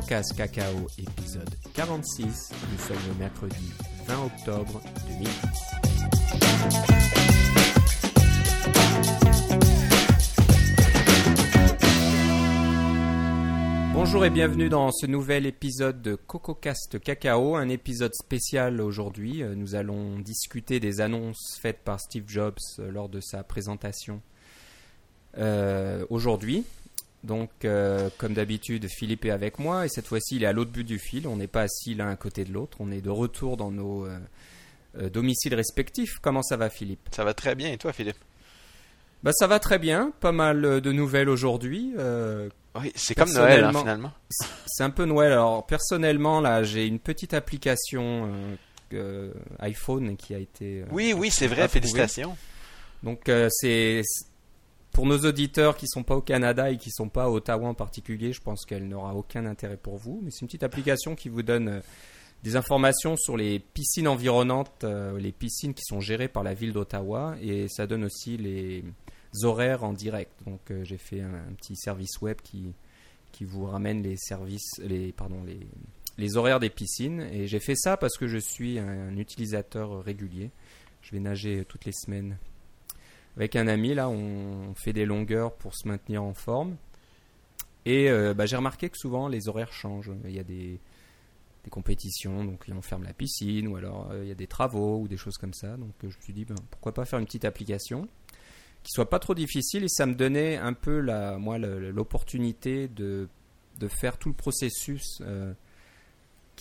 CocoCast Cacao, épisode 46. Nous sommes le mercredi 20 octobre 2010. Bonjour et bienvenue dans ce nouvel épisode de CocoCast Cacao, un épisode spécial aujourd'hui. Nous allons discuter des annonces faites par Steve Jobs lors de sa présentation euh, aujourd'hui. Donc, euh, comme d'habitude, Philippe est avec moi et cette fois-ci, il est à l'autre bout du fil. On n'est pas assis l'un à côté de l'autre. On est de retour dans nos euh, euh, domiciles respectifs. Comment ça va, Philippe? Ça va très bien. Et toi, Philippe? Bah, Ça va très bien. Pas mal de nouvelles aujourd'hui. oui, c'est comme Noël, hein, finalement. C'est un peu Noël. Alors, personnellement, là, j'ai une petite application iPhone qui a été. oui, oui, c'est vrai. Félicitations. Donc, c'est pour nos auditeurs qui sont pas au Canada et qui sont pas à Ottawa en particulier, je pense qu'elle n'aura aucun intérêt pour vous. Mais c'est une petite application qui vous donne euh, des informations sur les piscines environnantes, euh, les piscines qui sont gérées par la ville d'Ottawa, et ça donne aussi les horaires en direct. Donc euh, j'ai fait un, petit service web qui qui vous ramène les services, les pardon les les horaires des piscines. Et j'ai fait ça parce que je suis un utilisateur régulier. Je vais nager toutes les semaines avec un ami, là, on fait des longueurs pour se maintenir en forme. Et euh, bah, j'ai remarqué que souvent les horaires changent. Il y a des, compétitions, donc on ferme la piscine, ou alors euh, il y a des travaux ou des choses comme ça. Donc je me suis dit, ben, pourquoi pas faire une petite application qui soit pas trop difficile et ça me donnait un peu la, moi l'opportunité de, de faire tout le processus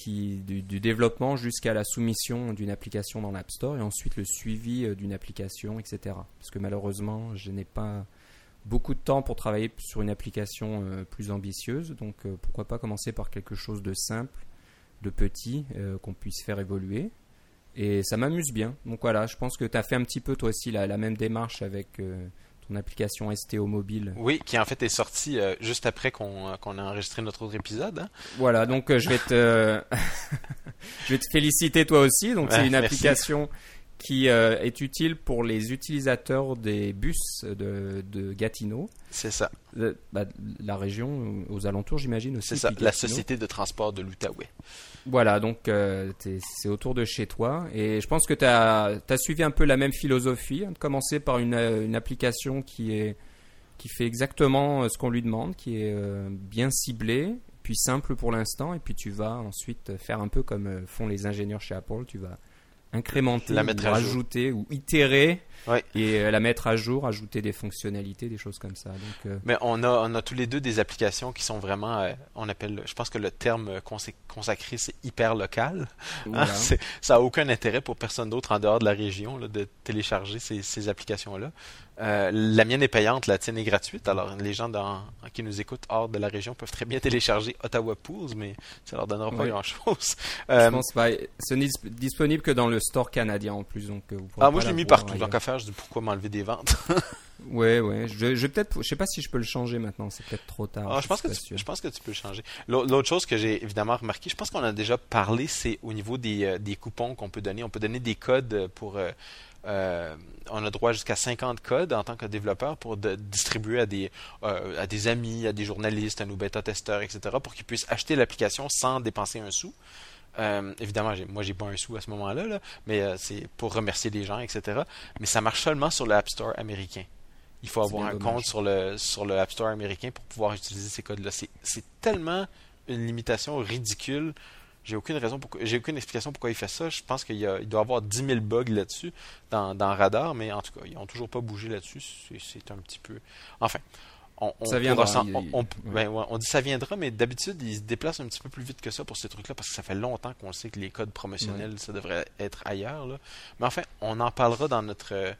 du, développement jusqu'à la soumission d'une application dans l'App Store et ensuite le suivi euh, d'une application, etc. Parce que malheureusement, je n'ai pas beaucoup de temps pour travailler sur une application euh, plus ambitieuse. Donc euh, pourquoi pas commencer par quelque chose de simple, de petit, qu'on puisse faire évoluer. Et ça m'amuse bien. Donc voilà, je pense que tu as fait un petit peu toi aussi la, même démarche avec application STO mobile. Oui, qui en fait est sortie euh, juste après qu'on a enregistré notre autre épisode. Hein. Voilà, donc euh, je vais te je vais te féliciter toi aussi. Donc c'est une application qui euh, est utile pour les utilisateurs des bus de, de Gatineau. C'est ça. Bah, la région aux alentours, j'imagine aussi. C'est ça, la société de transport de l'Outaouais. Voilà, donc euh, c'est autour de chez toi. Et je pense que tu as, suivi un peu la même philosophie, hein, de commencer par une, une, application qui, est, qui fait exactement euh, ce qu'on lui demande, qui est bien ciblée, puis simple pour l'instant, et puis tu vas ensuite faire un peu comme font les ingénieurs chez Apple, tu vas incrémenter, la mettre ou rajouter ou itérer et euh, la mettre à jour, ajouter des fonctionnalités, des choses comme ça. Donc, euh, Mais on a, on a tous les deux des applications qui sont vraiment, euh, on appelle, je pense que le terme consacré, c'est hyper local. Hein, ça n'a aucun intérêt pour personne d'autre en dehors de la région de télécharger ces, ces applications-là. La mienne est payante, la tienne est gratuite. Alors, les gens dans, qui nous écoutent hors de la région peuvent très bien télécharger Ottawa Pools, mais ça leur donnera pas grand-chose. Je pense pas. Ce n'est disponible que dans le store canadien en plus. Donc, vous ah, moi, je l'ai mis partout. Pourquoi m'enlever des ventes. ouais, ouais. Je, je peut-être, je sais pas si je peux le changer maintenant. C'est peut-être trop tard. Ah, je, pense que tu, je pense que tu peux le changer. L'autre chose que j'ai évidemment remarqué, je pense qu'on a déjà parlé, c'est au niveau des, des coupons qu'on peut donner. On peut donner des codes pour euh, on a droit jusqu'à 50 codes en tant que développeur pour distribuer à des, euh, à des amis, à des journalistes, à nos bêta-testeurs, etc., pour qu'ils puissent acheter l'application sans dépenser un sou. Euh, évidemment, moi, j'ai pas un sou à ce moment-là, mais c'est pour remercier les gens, etc. Mais ça marche seulement sur le App Store américain. Il faut avoir un compte sur le, sur le App Store américain pour pouvoir utiliser ces codes-là. C'est tellement une limitation ridicule j'ai aucune raison pour... j'ai aucune explication pourquoi il fait ça. Je pense qu'il il doit avoir 10 000 bugs là-dessus dans, dans Radar, mais en tout cas, ils n'ont toujours pas bougé là-dessus. C'est un petit peu. Enfin. On, ça viendra. Ben, dit ça viendra, mais d'habitude, ils se déplacent un petit peu plus vite que ça pour ces trucs-là, parce que ça fait longtemps qu'on sait que les codes promotionnels, ça devrait être ailleurs. Là. Mais enfin, on en parlera dans notre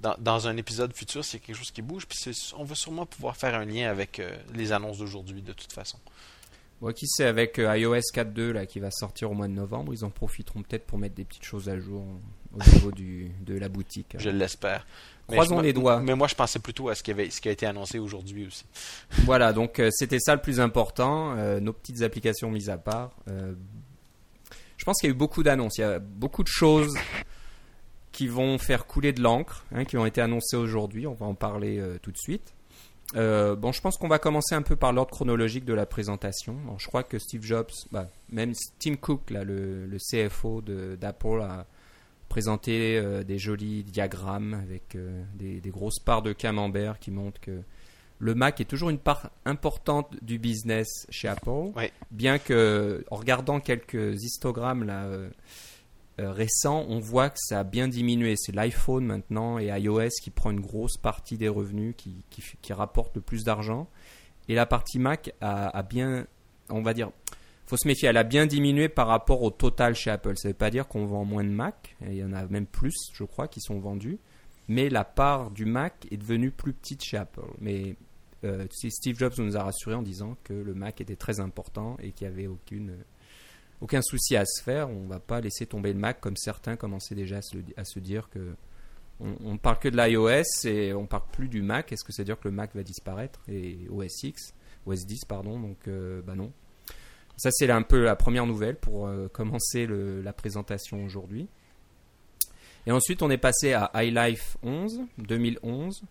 dans, dans un épisode futur s'il y a quelque chose qui bouge. Puis on va sûrement pouvoir faire un lien avec euh, les annonces d'aujourd'hui, de toute façon. Bon, qui sait, avec euh, iOS 4.2 là, qui va sortir au mois de novembre, ils en profiteront peut-être pour mettre des petites choses à jour au niveau du, de la boutique. Je l'espère. Croisons les doigts. Mais moi, je pensais plutôt à ce qui, avait, ce qui a été annoncé aujourd'hui aussi. Voilà, donc euh, c'était ça le plus important. Euh, nos petites applications mises à part. je pense qu'il y a eu beaucoup d'annonces. Il y a beaucoup de choses qui vont faire couler de l'encre, hein, qui ont été annoncées aujourd'hui. On va en parler tout de suite. Euh, bon, je pense qu'on va commencer un peu par l'ordre chronologique de la présentation. Bon, je crois que Steve Jobs, bah, même Tim Cook, là, le, le CFO d'Apple, a présenté euh, des jolis diagrammes avec euh, des, des grosses parts de camembert qui montrent que le Mac est toujours une part importante du business chez Apple. Ouais. Bien que, en regardant quelques histogrammes là, euh, récents, on voit que ça a bien diminué. C'est l'iPhone maintenant et iOS qui prend une grosse partie des revenus, qui, qui, rapporte le plus d'argent. Et la partie Mac a, bien, on va dire, faut se méfier, elle a bien diminué par rapport au total chez Apple. Ça ne veut pas dire qu'on vend moins de Mac, il y en a même plus, je crois, qui sont vendus. Mais la part du Mac est devenue plus petite chez Apple. Mais euh, Steve Jobs nous a rassuré en disant que le Mac était très important et qu'il n'y avait aucune, aucun souci à se faire. On ne va pas laisser tomber le Mac comme certains commençaient déjà à se, à se dire que on, ne parle que de l'iOS et on parle plus du Mac. Est-ce que ça veut dire que le Mac va disparaître et OS X, OS 10 pardon? Donc euh, bah non. Ça c'est un peu la première nouvelle pour euh, commencer le- la présentation aujourd'hui. Et ensuite on est passé à iLife 11 2011.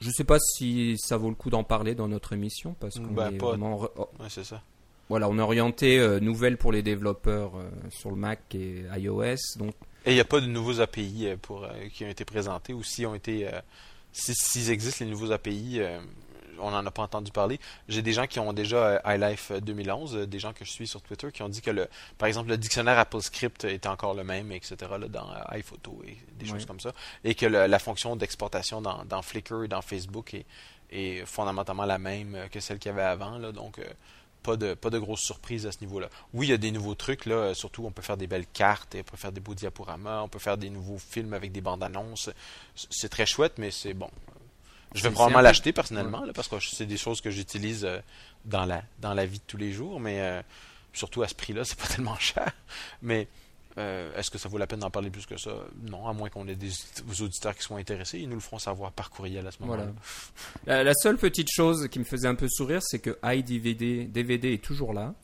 Je sais pas si ça vaut le coup d'en parler dans notre émission parce qu'on Ben, est pas- vraiment re- Ouais, c'est ça. Voilà, on est orienté euh, nouvelles pour les développeurs euh, sur le Mac et iOS. Donc, Et il n'y a pas de nouveaux API euh, pour, euh, qui ont été présentés ou s'ils ont été. euh, si- S'ils existent, les nouveaux API, on n'en a pas entendu parler. J'ai des gens qui ont déjà iLife euh, 2011, euh, des gens que je suis sur Twitter, qui ont dit que, le, par exemple, le dictionnaire AppleScript était encore le même, etc., là, dans iPhoto et des choses comme ça. Et que le- la fonction d'exportation dans, dans Flickr et dans Facebook est, est fondamentalement la même que celle qu'il y avait avant. Là, donc, pas de, pas de grosses surprises à ce niveau-là. Oui, il y a des nouveaux trucs, là, euh, surtout on peut faire des belles cartes, on peut faire des beaux diaporamas, on peut faire des nouveaux films avec des bandes annonces. C'est très chouette, mais c'est bon. Je vais probablement l'acheter personnellement, là, parce que c'est des choses que j'utilise euh, dans la, dans la vie de tous les jours, mais euh, surtout à ce prix-là, c'est pas tellement cher. Mais euh, est-ce que ça vaut la peine d'en parler plus que ça? Non, à moins qu'on ait des auditeurs qui soient intéressés, ils nous le feront savoir par courriel à ce moment-là. voilà. La, la seule petite chose qui me faisait un peu sourire, c'est que iDVD DVD est toujours là.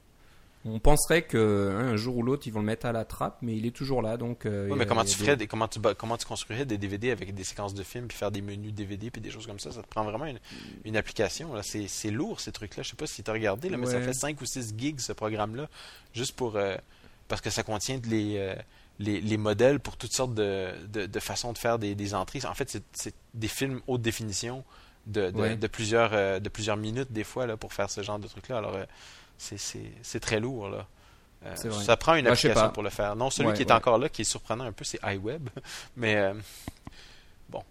On penserait que hein, un jour ou l'autre ils vont le mettre à la trappe, mais il est toujours là. Donc, euh, Oui, mais comment tu ferais des- comment tu ba- comment tu construirais des DVD avec des séquences de films puis faire des menus DVD puis des choses comme ça? Ça te prend vraiment une, une application là c'est lourd ces trucs là je sais pas si tu as regardé là mais ça fait 5 ou 6 gigs ce programme là juste pour euh, parce que ça contient les, euh, les les modèles pour toutes sortes de, de, de façons de faire des, des entrées en fait c'est- des films haute définition de, de, Ouais. de plusieurs euh, de plusieurs minutes des fois là pour faire ce genre de trucs là alors euh, c'est très lourd là vrai. ça prend une sais application pour le faire. Non, celui Ouais, qui est encore là, qui est surprenant un peu, c'est iWeb. Mais bon,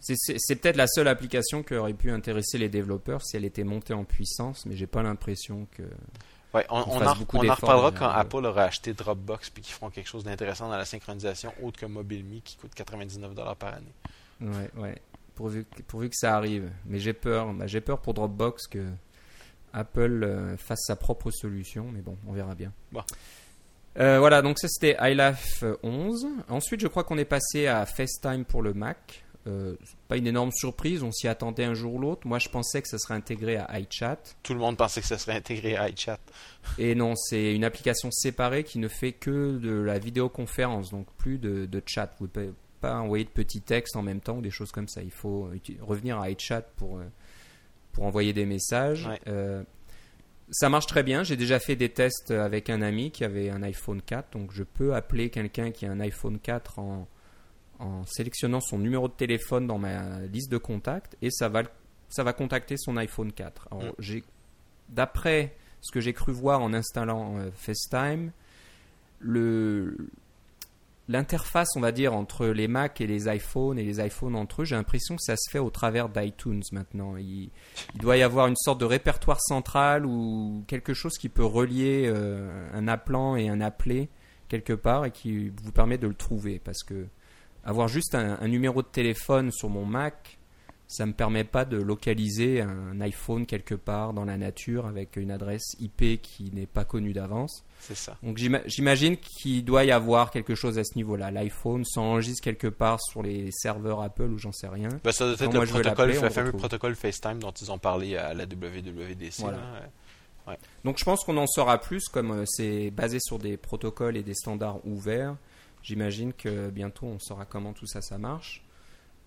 c'est peut-être la seule application qui aurait pu intéresser les développeurs si elle était montée en puissance, mais j'ai pas l'impression que. Ouais, on, en, on en reparlera derrière, quand. Apple aura acheté Dropbox puis qu'ils feront quelque chose d'intéressant dans la synchronisation autre que MobileMe qui coûte 99$ par année. Ouais, ouais. Pourvu que, pourvu que ça arrive. Mais j'ai peur. Bah, j'ai peur pour Dropbox que Apple euh, fasse sa propre solution. Mais bon, on verra bien. Bon. Euh, voilà, donc ça c'était iLife 11. Ensuite, je crois qu'on est passé à FaceTime pour le Mac. Euh, pas une énorme surprise, on s'y attendait un jour ou l'autre. Moi, je pensais que ça serait intégré à iChat. Tout le monde pensait que ça serait intégré à iChat. Et non, c'est une application séparée qui ne fait que de la vidéoconférence, donc plus de, de chat. Vous ne pouvez pas envoyer de petits textes en même temps ou des choses comme ça. Il faut revenir à iChat pour, euh, pour envoyer des messages. Ouais. Euh, ça marche très bien. J'ai déjà fait des tests avec un ami qui avait un iPhone 4, donc je peux appeler quelqu'un qui a un iPhone 4 en, en sélectionnant son numéro de téléphone dans ma liste de contacts et ça va, ça va contacter son iPhone 4. Alors, Mm. j'ai, d'après ce que j'ai cru voir en installant euh, FaceTime, le, l'interface, on va dire, entre les Mac et les iPhones et les iPhones entre eux, j'ai l'impression que ça se fait au travers d'iTunes maintenant. Il, il doit y avoir une sorte de répertoire central ou quelque chose qui peut relier euh, un appelant et un appelé quelque part et qui vous permet de le trouver. Parce que avoir juste un, un numéro de téléphone sur mon Mac, ça me permet pas de localiser un iPhone quelque part dans la nature avec une adresse IP qui n'est pas connue d'avance. C'est ça. Donc j'ima- j'imagine qu'il doit y avoir quelque chose à ce niveau-là. L'iPhone s'enregistre quelque part sur les serveurs Apple ou j'en sais rien. Ben, ça doit être le protocole, fameux protocole FaceTime dont ils ont parlé à la WWDC. Voilà. là. Donc je pense qu'on en saura plus comme euh, c'est basé sur des protocoles et des standards ouverts. J'imagine que bientôt on saura comment tout ça ça marche.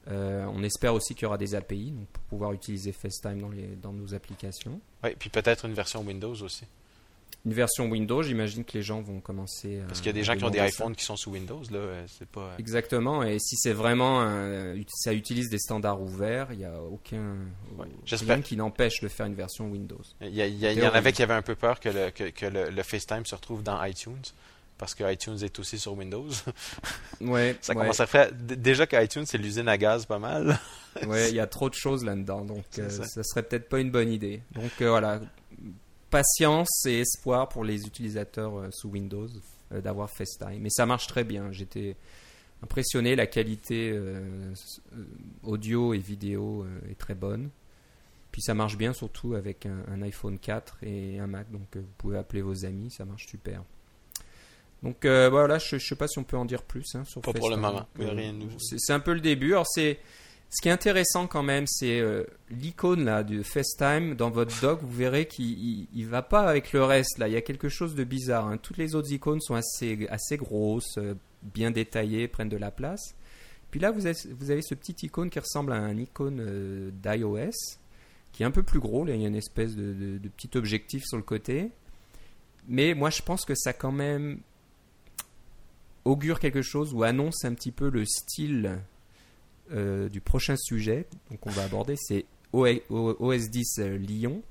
on espère aussi qu'il y aura des API donc pour pouvoir utiliser FaceTime dans, les, dans nos applications. Oui, puis peut-être une version Windows aussi une version Windows, j'imagine que les gens vont commencer. Parce qu'il y a des gens qui ont des iPhones qui sont sous Windows, là, euh, c'est pas. Euh, Exactement, et si c'est vraiment, ça utilise des standards ouverts, il n'y a aucun, rien qui n'empêche de faire une version Windows. Il y, en avait qui avaient un peu peur que le, que, le, FaceTime se retrouve dans iTunes. Parce que iTunes est aussi sur Windows. ouais. ça commence à faire. Déjà qu'iTunes, c'est l'usine à gaz pas mal. ouais, il y a trop de choses là-dedans. Donc, euh, ça. serait peut-être pas une bonne idée. Donc, voilà patience et espoir pour les utilisateurs euh, sous Windows euh, d'avoir FaceTime. Mais ça marche très bien. J'étais impressionné. La qualité euh, audio et vidéo est très bonne. Puis ça marche bien surtout avec un, iPhone 4 et un Mac. Donc vous pouvez appeler vos amis, ça marche super. Donc voilà, je ne sais pas si on peut en dire plus hein, sur Pas pour le moment, C'est un peu le début. Alors c'est ce qui est intéressant quand même, c'est euh, l'icône là de FaceTime dans votre dock. Vous verrez qu'il ne va pas avec le reste. Là, il y a quelque chose de bizarre. Hein. Toutes les autres icônes sont assez assez grosses, euh, bien détaillées, prennent de la place. Puis là, vous avez, vous avez ce petit icône qui ressemble à un icône euh, d'iOS, qui est un peu plus gros. Là, il y a une espèce de, de petit objectif sur le côté. Mais moi, je pense que ça quand même augure quelque chose ou annonce un petit peu le style euh, du prochain sujet donc on va aborder, c'est OS 10 euh, Lyon.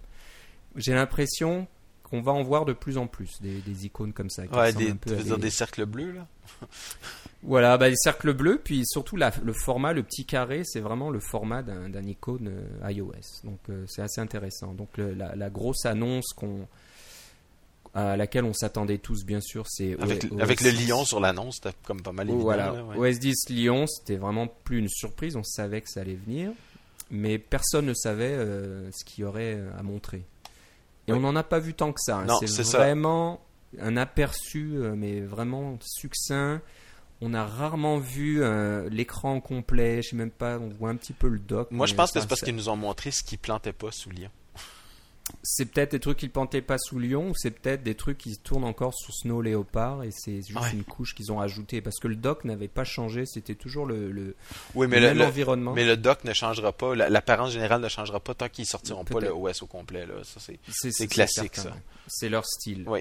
J'ai l'impression qu'on va en voir de plus en plus des, icônes comme ça. Ouais, des, des cercles bleus là Voilà, bah, des cercles bleus, puis surtout le format, le petit carré, c'est vraiment le format d'un icône euh, iOS. Donc c'est assez intéressant. Donc la, grosse annonce qu'on à laquelle on s'attendait tous, bien sûr. C'est avec, avec le lion sur l'annonce, c'était comme pas mal évident. Voilà, OS 10 Lyon, c'était vraiment plus une surprise. On savait que ça allait venir, mais personne ne savait euh, ce qu'il y aurait euh, à montrer. Et on n'en a pas vu tant que ça. Hein. C'est vraiment un aperçu, euh, mais vraiment succinct. On a rarement vu l'écran complet. Je sais même pas. On voit un petit peu le dock. Moi, je pense que c'est parce qu'ils nous ont montré ce qui plantait pas sous Lyon c'est peut-être des trucs qui ne plantaient pas sous Lyon ou c'est peut-être des trucs qui tournent encore sous Snow Leopard et c'est juste une couche qu'ils ont ajoutée parce que le dock n'avait pas changé, c'était toujours le, oui, mais même environnement. Mais le dock ne changera pas, l'apparence générale ne changera pas tant qu'ils sortiront pas le OS au complet. C'est classique, ça. C'est leur style. Oui.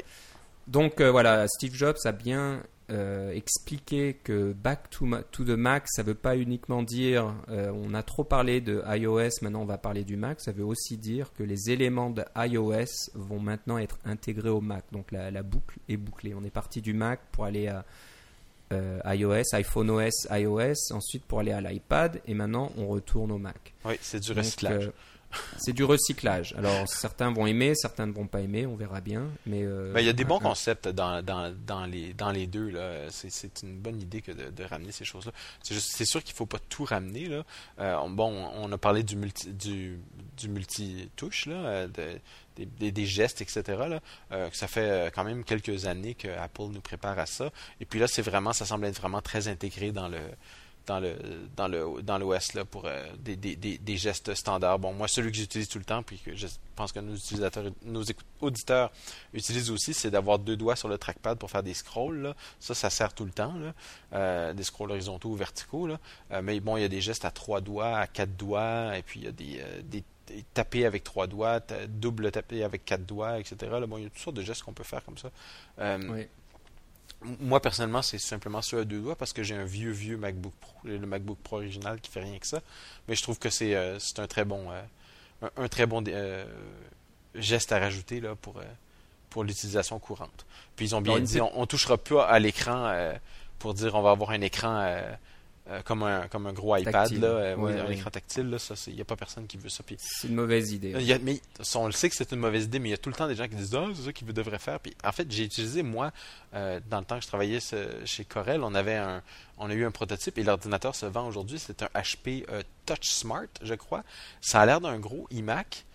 Donc euh, voilà, Steve Jobs a bien euh, expliquer que back to, to, the Mac, ça veut pas uniquement dire euh, on a trop parlé de iOS, maintenant on va parler du Mac. Ça veut aussi dire que les éléments de iOS vont maintenant être intégrés au Mac. Donc la, boucle est bouclée. On est parti du Mac pour aller à euh, iOS, iPhone OS, iOS, ensuite pour aller à l'iPad, et maintenant on retourne au Mac. Oui, c'est du recyclage. C'est du recyclage. Alors certains vont aimer, certains ne vont pas aimer, on verra bien. Mais euh, ben, il y a des bons concepts dans, dans, dans, les, dans les deux. C'est une bonne idée que de, ramener ces choses-là. C'est sûr qu'il ne faut pas tout ramener. Là. Euh, bon, on a parlé du multi, du, du multi-touche, euh, des, des, gestes, etc. Là, ça fait quand même quelques années que Apple nous prépare à ça. Et puis là, c'est vraiment, ça semble être vraiment très intégré dans le dans le dans le dans l'OS là pour euh, des, des, des, gestes standards. Bon, moi celui que j'utilise tout le temps puis que je pense que nos utilisateurs nos auditeurs utilisent aussi, c'est d'avoir deux doigts sur le trackpad pour faire des scrolls. Ça, ça sert tout le temps, là. Euh, des scrolls horizontaux ou verticaux. Là. Euh, mais bon, il y a des gestes à trois doigts, à quatre doigts, et puis il y a des, des taper avec trois doigts, double taper avec quatre doigts, etc. Là, bon, il y a toutes sortes de gestes qu'on peut faire comme ça. Oui. Moi, personnellement, c'est simplement sur à deux doigts parce que j'ai un vieux, vieux MacBook Pro. le MacBook Pro original qui fait rien que ça. Mais je trouve que c'est euh, un très bon, euh, un, très bon euh, geste à rajouter là, pour, pour l'utilisation courante. Puis ils ont bien dit, on, ne touchera pas à l'écran pour dire on va avoir un écran euh, comme, un, comme un gros iPad, là, euh, un écran tactile, ça, il n'y a pas personne qui veut ça. C'est une mauvaise idée. mais on le sait que c'est une mauvaise idée, mais il y a tout le temps des gens qui disent Ah, c'est ça qu'ils devraient faire. Puis, en fait, j'ai utilisé, moi, euh, dans le temps que je travaillais chez Corel, on avait un, on a eu un prototype et l'ordinateur se vend aujourd'hui. C'est un HP Touch Smart, je crois. Ça a l'air d'un gros iMac.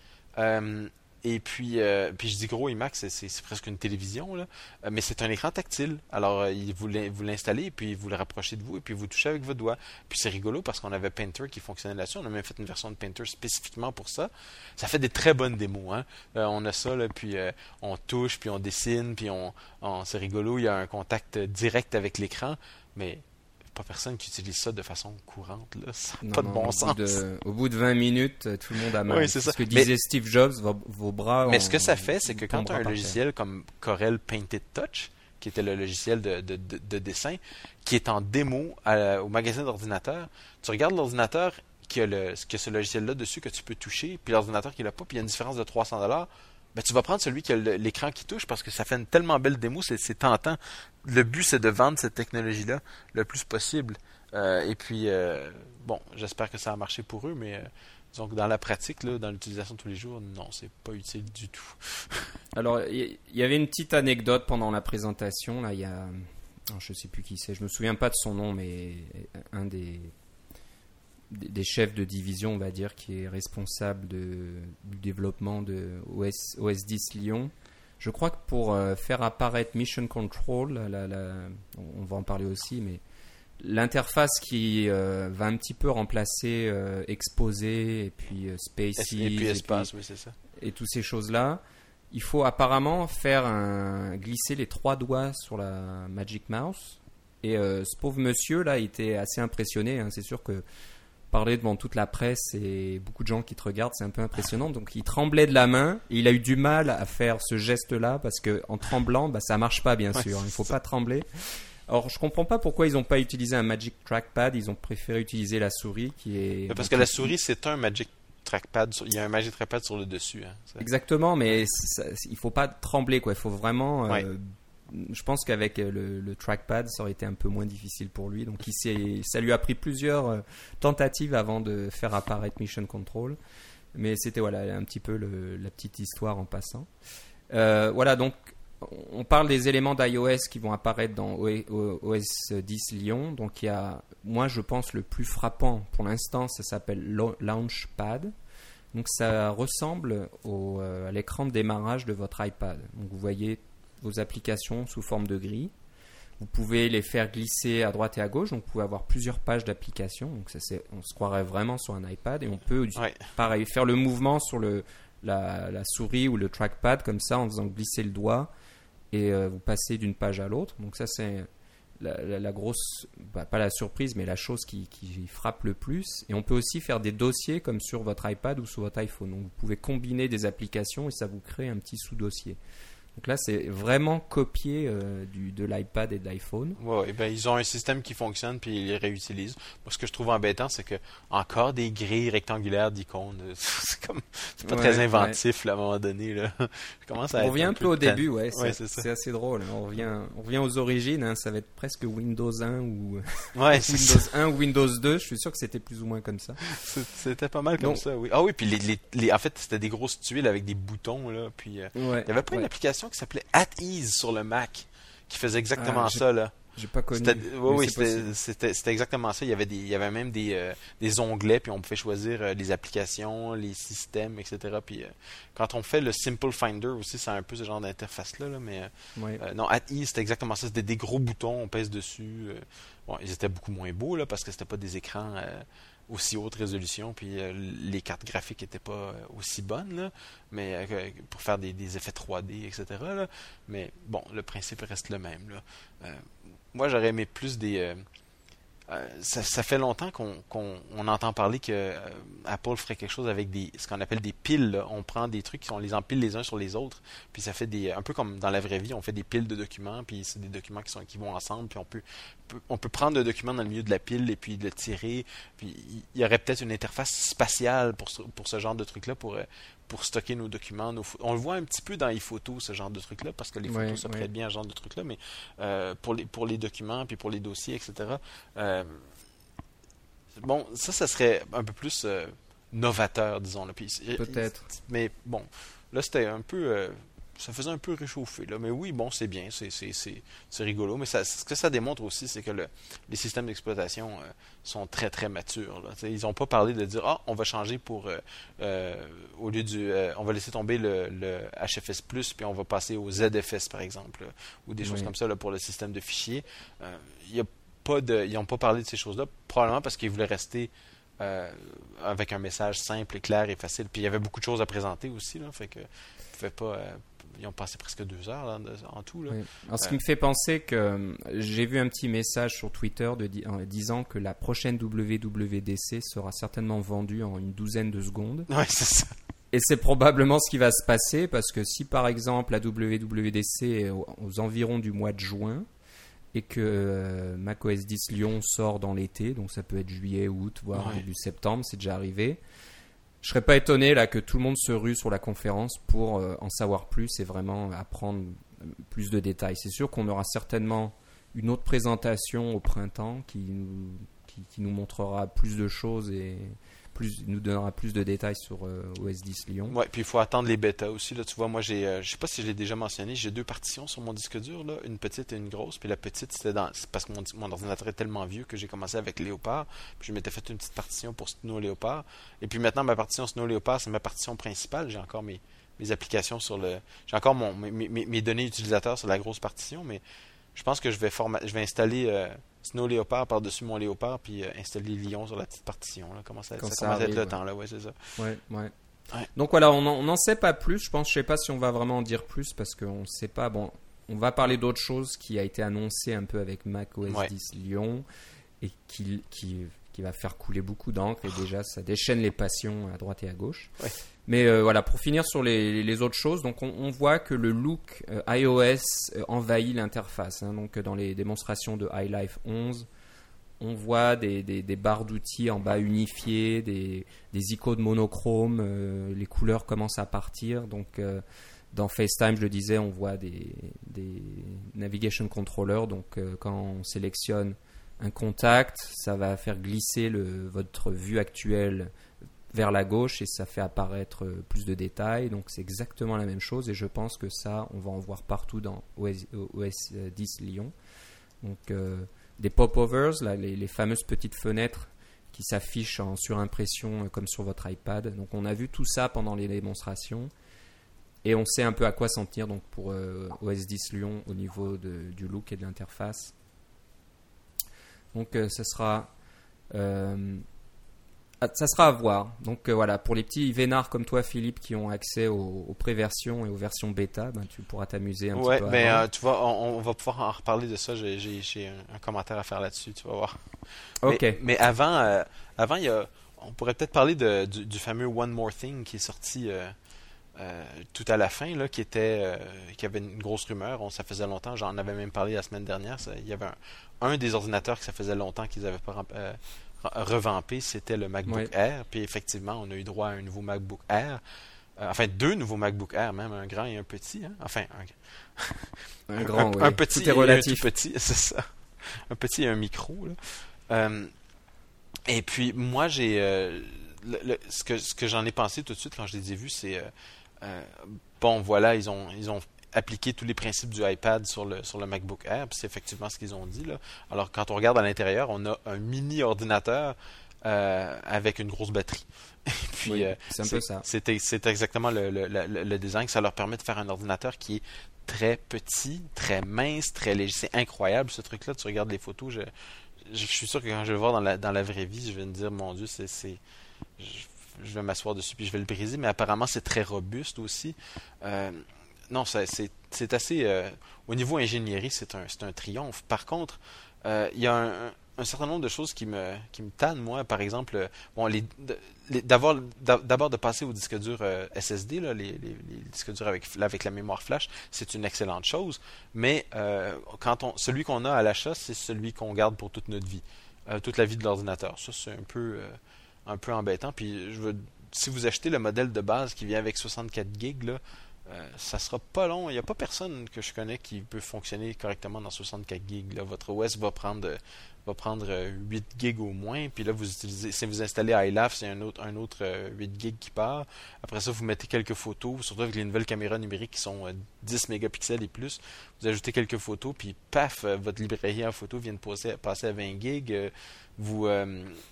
Et puis, euh, puis je dis gros iMac, c'est presque une télévision, là. Euh, mais c'est un écran tactile. Alors, euh, vous l'installez, et puis vous le rapprochez de vous, et puis vous touchez avec votre doigt. Puis c'est rigolo parce qu'on avait Painter qui fonctionnait là-dessus. On a même fait une version de Painter spécifiquement pour ça. Ça fait des très bonnes démos. Hein? on a ça, là, puis on touche, puis on dessine, puis on, c'est rigolo. Il y a un contact direct avec l'écran. Mais pas personne qui utilise ça de façon courante. Là. Ça n'a pas de bon au sens. Bout de, au bout de 20 minutes, tout le monde a mal. Oui, c'est ça. Ce que disait Steve Jobs, vos, vos bras. Mais ont- ce que ça fait, c'est que quand tu as un logiciel comme Corel Painted Touch, qui était le logiciel de, de- de- de dessin, qui est en démo à- au magasin d'ordinateur, tu regardes l'ordinateur qui a, le, qui a ce logiciel-là dessus que tu peux toucher, puis l'ordinateur qui l'a pas, puis il y a une différence de 300 dollars. Ben, tu vas prendre celui qui a l'écran qui touche parce que ça fait une tellement belle démo, c'est tentant. Le but, c'est de vendre cette technologie-là le plus possible. Euh, et puis, euh, bon, j'espère que ça a marché pour eux, mais euh, disons que dans la pratique, dans l'utilisation de tous les jours, non, c'est pas utile du tout. Alors, il y, avait une petite anecdote pendant la présentation. Là, il y a, je sais plus qui c'est, je me souviens pas de son nom, mais un des des chefs de division, on va dire, qui est responsable de, du développement de OS, OS 10 Lyon. Je crois que pour euh, faire apparaître Mission Control, la- la- on va en parler aussi, mais l'interface qui euh, va un petit peu remplacer euh, Exposé et puis Spaces Et puis espace, oui, c'est ça. et toutes ces choses-là, il faut apparemment faire un, glisser les trois doigts sur la Magic Mouse. Et ce pauvre monsieur là, il était assez impressionné. hein. C'est sûr que parler devant toute la presse et beaucoup de gens qui te regardent, c'est un peu impressionnant. Donc il tremblait de la main et il a eu du mal à faire ce geste-là parce que en tremblant, bah, ça marche pas bien Ouais, sûr. Il c'est faut ça. pas trembler. Alors je comprends pas pourquoi ils n'ont pas utilisé un Magic Trackpad. Ils ont préféré utiliser la souris qui est Mais Parce que la souris, c'est un Magic Trackpad. sur- Il y a un Magic Trackpad sur le dessus. Hein. Exactement, mais ça- il faut pas trembler quoi. Il faut vraiment. euh, Ouais. Je pense qu'avec euh, le, trackpad, ça aurait été un peu moins difficile pour lui. Donc ça lui a pris plusieurs euh, tentatives avant de faire apparaître Mission Control. Mais c'était voilà un petit peu la petite histoire en passant. Euh, voilà donc on parle des éléments d'iOS qui vont apparaître dans OS 10 Lyon. Donc il y a, moi je pense le plus frappant pour l'instant, ça s'appelle Launchpad. Donc ça ressemble à l'écran de démarrage de votre iPad. Donc vous voyez vos applications sous forme de grille. Vous pouvez les faire glisser à droite et à gauche. Donc vous pouvez avoir plusieurs pages d'applications. Donc ça on se croirait vraiment sur un iPad et on peut Ouais. pareil faire le mouvement sur le la, la souris ou le trackpad comme ça en faisant glisser le doigt et euh, vous passez d'une page à l'autre. Donc ça c'est la, la- la grosse, bah, pas la surprise, mais la chose qui, qui frappe le plus. Et on peut aussi faire des dossiers comme sur votre iPad ou sur votre iPhone. Donc vous pouvez combiner des applications et ça vous crée un petit sous-dossier. Donc là c'est vraiment copié euh, du, de l'iPad et de l'iPhone. Ouais, ouais, ben, ils ont un système qui fonctionne puis ils les réutilisent. Moi, ce que je trouve embêtant, c'est que encore des grilles rectangulaires d'icônes, c'est comme pas Ouais, très inventif là, à un moment donné. Là. Je commence à On revient un peu au début, ouais, c'est assez drôle. On revient, on revient aux origines, hein, ça va être presque Windows 1 ou ça. Windows 1 ou Windows 2. Je suis sûr que c'était plus ou moins comme ça. C'était pas mal comme Donc- ça, oui. Ah oui, puis les, les, les- en fait, c'était des grosses tuiles avec des boutons là, puis euh, il y avait pas une application qui s'appelait At Ease sur le Mac qui faisait exactement Ah, ça là. J'ai pas connu. Oui, oui, c'était- exactement ça. Il y avait des, il y avait même des, euh, des onglets, puis on pouvait choisir euh, les applications, les systèmes, etc. Puis euh, quand on fait le Simple Finder aussi, c'est un peu ce genre d'interface là, là, mais euh, non, At Ease, c'était exactement ça. C'était des gros boutons, on pèse dessus. bon, ils étaient beaucoup moins beaux là parce que c'était pas des écrans aussi haute résolution, puis euh, les cartes graphiques étaient pas euh, aussi bonnes là, mais euh, pour faire des, effets 3D, etc. Mais bon, le principe reste le même là. Moi, j'aurais aimé plus des. ça, fait longtemps qu'on on entend parler que Apple ferait quelque chose avec des ce qu'on appelle des piles. On prend des trucs, on les empile les uns sur les autres, puis ça fait des un peu comme dans la vraie vie, on fait des piles de documents, puis c'est des documents qui sont qui vont ensemble, puis on peut, peut- on peut prendre le document dans le milieu de la pile et puis le tirer, puis il y aurait peut-être une interface spatiale pour ce, pour ce genre de truc là pour euh, pour stocker nos documents, nos on le voit un petit peu dans iPhoto ce genre de truc là parce que les photos Ouais, se prêtent bien à ce genre de truc là, mais euh, pour les pour les documents puis pour les dossiers etc. euh, bon, ça, ça serait un peu plus euh, novateur, disons. Peut-être. Mais bon, là, c'était un peu. Ça faisait un peu réchauffer. Là. Mais oui, bon, c'est bien, c'est, rigolo. Mais ça, ce que ça démontre aussi, c'est que le- les systèmes d'exploitation euh, sont très, très matures. Là. Ils n'ont pas parlé de dire Ah, on va changer pour. euh, euh, au lieu du. on va laisser tomber le, le HFS, puis on va passer au ZFS, par exemple, là, ou des choses comme ça là, pour le système de fichiers. Y a pas de, ils n'ont pas parlé de ces choses-là, probablement parce qu'ils voulaient rester avec un message simple, clair et facile. Puis il y avait beaucoup de choses à présenter aussi, là, fait que pas ils ont passé presque deux heures en tout. Là. Alors, ce qui me fait penser que j'ai vu un petit message sur Twitter de, disant que la prochaine WWDC sera certainement vendue en une douzaine de secondes. Ouais, c'est ça. Et c'est probablement ce qui va se passer parce que si par exemple la WWDC est aux, environs du mois de juin et que euh, macOS 10 Lyon sort dans l'été, donc ça peut être juillet, août, voire début septembre, c'est déjà arrivé. Je serais pas étonné là que tout le monde se rue sur la conférence pour euh, en savoir plus et vraiment apprendre euh, plus de détails. C'est sûr qu'on aura certainement une autre présentation au printemps qui nous, qui nous montrera plus de choses et nous donnera plus de détails sur euh, OS 10 Lyon. Ouais, puis il faut attendre les bêtas aussi. Là, tu moi, j'ai, euh, je sais pas si je l'ai déjà mentionné, j'ai deux partitions sur mon disque dur, une petite et une grosse. Puis la petite, c'était dans, parce que mon, ordinateur est tellement vieux que j'ai commencé avec Léopard. Puis je m'étais fait une petite partition pour Snow Léopard. Et puis maintenant, ma partition Snow Léopard, c'est ma partition principale. J'ai encore mes, applications sur le, j'ai encore mon, mes, mes, données utilisateurs sur la grosse partition, mais je pense que je vais, je vais installer euh, Snow Léopard par-dessus mon Léopard, puis euh, installer Lyon sur la petite partition. Là. Comment ça, ça, commence à être le temps, là, ouais, c'est ça. Ouais, ouais. Donc voilà, on n'en sait pas plus. Je pense, je sais pas si on va vraiment en dire plus parce qu'on ne sait pas. Bon, on va parler d'autre chose qui a été annoncé un peu avec Mac OS 10 Lyon et qui, qui, qui va faire couler beaucoup d'encre et déjà ça déchaîne les passions à droite et à gauche. Mais euh, voilà, pour finir sur les, les autres choses, donc on, voit que le look euh, iOS euh, envahit l'interface. Hein. donc dans les démonstrations de iLife 11, on voit des, des, des barres d'outils en bas unifiées, des, des icônes monochromes, les couleurs commencent à partir. Donc dans FaceTime, je le disais, on voit des, des navigation controllers. Donc quand on sélectionne un contact, ça va faire glisser votre vue actuelle vers la gauche et ça fait apparaître euh, plus de détails. Donc c'est exactement la même chose et je pense que ça, on va en voir partout dans OS, 10 euh, Lyon. Donc euh, des pop-overs, les, les, fameuses petites fenêtres qui s'affichent en surimpression comme sur votre iPad. Donc on a vu tout ça pendant les démonstrations et on sait un peu à quoi s'en tenir donc pour OS 10 Lyon au niveau du look et de l'interface. Donc ce sera ah, ça sera à voir. Donc euh, voilà, pour les petits vénards comme toi, Philippe, qui ont accès aux, pré-versions et aux versions bêta, ben, tu pourras t'amuser un petit peu. Ouais, mais euh, tu vois, on, va pouvoir en reparler de ça. J'ai un, commentaire à faire là-dessus, tu vas voir. Ok. Mais, avant, euh, avant il y a, on pourrait peut-être parler de, du, fameux One More Thing qui est sorti tout à la fin, là, qui était, qui avait une grosse rumeur. On, ça faisait longtemps. J'en avais même parlé la semaine dernière. il y avait un, un, des ordinateurs que ça faisait longtemps qu'ils n'avaient pas revampé, c'était le MacBook Air. Puis effectivement, on a eu droit à un nouveau MacBook Air. Euh, enfin, deux nouveaux MacBook Air, même un grand et un petit. Hein. Enfin, un, grand, un, petit et relatif. un petit, c'est ça. Un petit et un micro. Euh, et puis, moi, j'ai. Euh, ce que, ce que j'en ai pensé tout de suite quand je les ai vus, c'est. bon, voilà, ils ont, ils ont appliquer tous les principes du iPad sur le, sur le MacBook Air. C'est effectivement ce qu'ils ont dit. Là. Alors, quand on regarde à l'intérieur, on a un mini ordinateur euh, avec une grosse batterie. puis, euh, c'est un peu ça. C'est exactement le, le, le, design. Ça leur permet de faire un ordinateur qui est très petit, très mince, très léger. C'est incroyable ce truc-là. Tu regardes les photos, je, je, suis sûr que quand je vais le voir dans la, dans la vraie vie, je vais me dire, mon Dieu, c'est. Je, je vais m'asseoir dessus puis je vais le briser, mais apparemment c'est très robuste aussi. Euh, non, c'est assez. Euh, au niveau ingénierie, c'est un, un triomphe. Par contre, euh, il y a un, certain nombre de choses qui me, qui me tannent, moi. Par exemple, euh, bon, les, d'abord de passer au disque dur SSD, les, disques durs avec, avec la mémoire flash, c'est une excellente chose. Mais quand on, celui qu'on a à l'achat, c'est celui qu'on garde pour toute notre vie, toute la vie de l'ordinateur. Ça, c'est un peu, un peu embêtant. Puis, je veux, si vous achetez le modèle de base qui vient avec 64 GB, là, euh, ça sera pas long. Il n'y a pas personne que je connais qui peut fonctionner correctement dans 64 gigs. Votre OS va prendre va prendre 8 euh, gigs au moins. Puis là, vous utilisez, si vous installez iLaf, c'est un autre, un autre 8 euh, gigs qui part. Après ça, vous mettez quelques photos, surtout avec les nouvelles caméras numériques qui sont 10 mégapixels et plus. Vous ajoutez quelques photos, puis paf, votre librairie en photo vient de passer, passer à 20 gigs. Vous,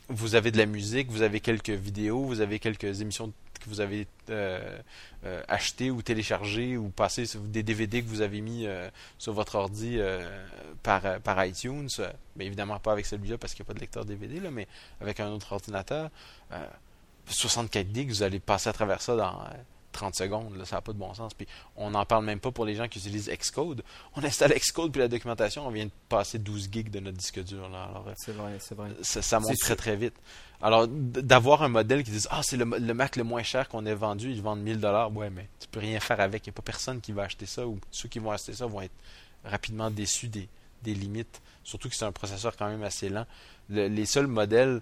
vous avez de la musique, vous avez quelques vidéos, vous avez quelques émissions de que vous avez euh, euh, acheté ou téléchargé ou passé des DVD que vous avez mis sur votre ordi par, par iTunes. mais évidemment pas avec celui-là parce qu'il n'y a pas de lecteur DVD, là, mais avec un autre ordinateur. 64 gigs, vous allez passer à travers ça dans 30 secondes, ça n'a pas de bon sens. Puis on n'en parle même pas pour les gens qui utilisent Xcode. On installe Xcode puis la documentation, on vient de passer 12 gigs de notre disque dur. c'est vrai, c'est vrai. Ça, monte très très vite. Alors d'avoir un modèle qui dit ah c'est le, Mac le moins cher qu'on ait vendu, ils vendent 1000 dollars, ouais mais tu peux rien faire avec. Il n'y a pas personne qui va acheter ça ou ceux qui vont acheter ça vont être rapidement déçus des, limites. Surtout que c'est un processeur quand même assez lent. les seuls modèles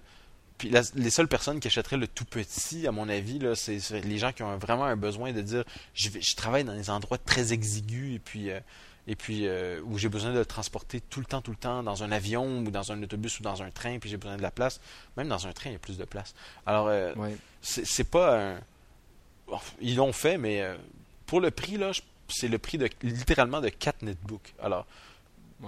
puis les seules personnes qui achèteraient le tout petit, à mon avis, là, c'est, les gens qui ont vraiment un besoin de dire je, je travaille dans des endroits très exigus et puis, euh, et puis euh, où j'ai besoin de le transporter tout le temps, tout le temps, dans un avion ou dans un autobus ou dans un train, puis j'ai besoin de la place. Même dans un train, il y a plus de place. Alors, euh, c'est, pas un. ils l'ont fait, mais pour le prix, là, c'est le prix de littéralement de 4 netbooks. Alors,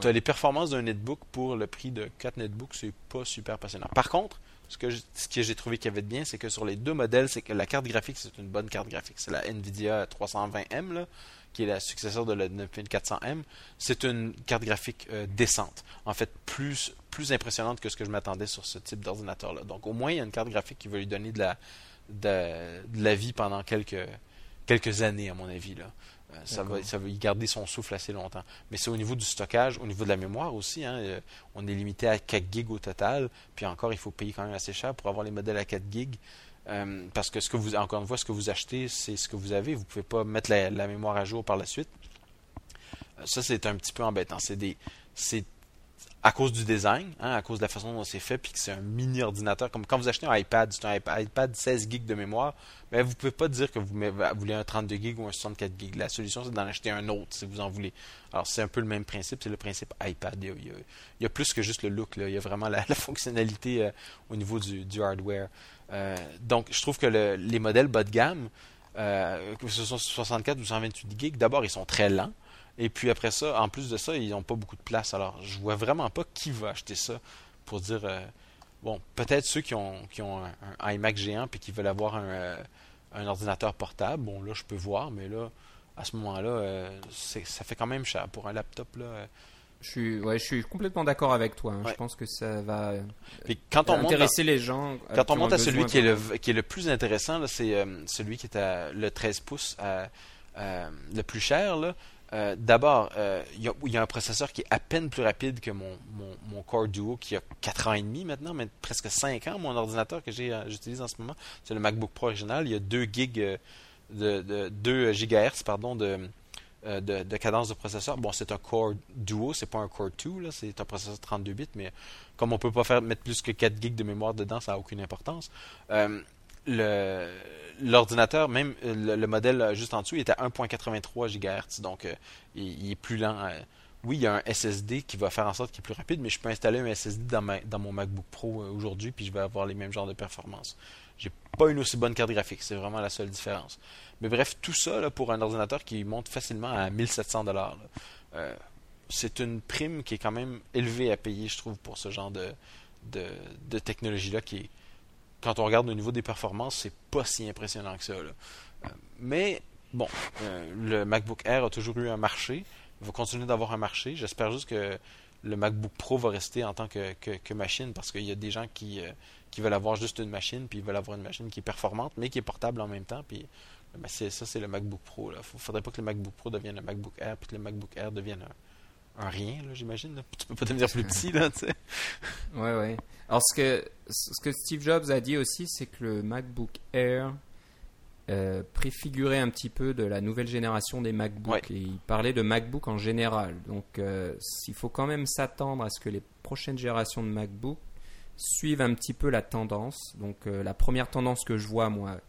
tu as les performances d'un netbook pour le prix de 4 netbooks, c'est pas super passionnant. Par contre, ce que, j'ai trouvé qu'il y avait de bien, c'est que sur les deux modèles, c'est que la carte graphique, c'est une bonne carte graphique. C'est la Nvidia 320M, qui est la successeur de la 9400M. C'est une carte graphique euh, décente. En fait, plus, impressionnante que ce que je m'attendais sur ce type d'ordinateur-là. Donc, au moins, il y a une carte graphique qui va lui donner de la, vie pendant quelques, années, à mon avis. Euh, ça va, ça y garder son souffle assez longtemps. Mais c'est au niveau du stockage, au niveau de la mémoire aussi. Hein, euh, on est limité à 4 gigs au total. Puis encore, il faut payer quand même assez cher pour avoir les modèles à 4 gigs. Euh, parce que ce que vous, encore une fois, ce que vous achetez, c'est ce que vous avez. Vous ne pouvez pas mettre la, la, mémoire à jour par la suite. ça, c'est un petit peu embêtant. C'est des, c'est à cause du design, hein, à cause de la façon dont c'est fait, puis que c'est un mini ordinateur. Comme quand vous achetez un iPad, c'est un iPad 16 GB de mémoire, mais vous ne pouvez pas dire que vous, voulez un 32 GB ou un 64 GB. La solution, c'est d'en acheter un autre si vous en voulez. Alors, c'est un peu le même principe, c'est le principe iPad. Il y, a, plus que juste le look, il y a vraiment la, fonctionnalité euh, au niveau du, hardware. Euh, donc, je trouve que les modèles bas de gamme, euh, que ce soit 64 ou 128 GB, d'abord, ils sont très lents. Et puis après ça, en plus de ça, ils n'ont pas beaucoup de place. Alors, je vois vraiment pas qui va acheter ça pour dire. Euh, bon, peut-être ceux qui ont, qui ont un, iMac géant puis qui veulent avoir un, euh, un, ordinateur portable. Bon, là, je peux voir, mais là, à ce moment-là, euh, ça fait quand même cher pour un laptop. là. Je suis, ouais, je suis complètement d'accord avec toi. Hein. Je pense que ça va quand on intéresser les gens. Quand on monte à celui qui est, le, qui est le plus intéressant, c'est celui qui est à le 13 pouces, le plus cher. Là. Euh, d'abord, euh, il y, a un processeur qui est à peine plus rapide que mon, Core Duo qui a 4 ans et demi maintenant, mais presque 5 ans. Mon ordinateur que euh, j'utilise en ce moment, c'est le MacBook Pro original. Il y a 2 gigs de, 2 GHz de, de, cadence de processeur. Bon, c'est un Core Duo, c'est pas un Core 2, c'est un processeur 32 bits, mais comme on peut pas faire mettre plus que 4 gigs de mémoire dedans, ça n'a aucune importance. L'ordinateur, même euh, le, modèle euh, juste en dessous, il est à 1.83 GHz, donc euh, il, est plus lent. Oui, il y a un SSD qui va faire en sorte qu'il est plus rapide, mais je peux installer un SSD dans, mon MacBook Pro aujourd'hui, puis je vais avoir les mêmes genres de performances. J'ai pas une aussi bonne carte graphique, c'est vraiment la seule différence. Mais bref, tout ça pour un ordinateur qui monte facilement à 1700 dollars. c'est une prime qui est quand même élevée à payer, je trouve, pour ce genre de, de technologie-là qui est quand on regarde au niveau des performances, c'est pas si impressionnant que ça. Euh, mais bon, euh, le MacBook Air a toujours eu un marché. Il va continuer d'avoir un marché. J'espère juste que le MacBook Pro va rester en tant que, machine parce qu'il y a des gens qui, euh, qui veulent avoir juste une machine, puis ils veulent avoir une machine qui est performante, mais qui est portable en même temps. Puis ça, c'est le MacBook Pro. Il ne faudrait pas que le MacBook Pro devienne le MacBook Air, puis que le MacBook Air devienne un, rien, j'imagine. Tu peux pas devenir plus petit, là, tu sais. Ouais, ouais. Alors, ce que, ce que Steve Jobs a dit aussi, c'est que le MacBook Air euh, préfigurait un petit peu de la nouvelle génération des MacBooks. Et il parlait de MacBook en général. Donc, euh, il faut quand même s'attendre à ce que les prochaines générations de MacBook suivent un petit peu la tendance. Donc, euh, la première tendance que je vois, moi,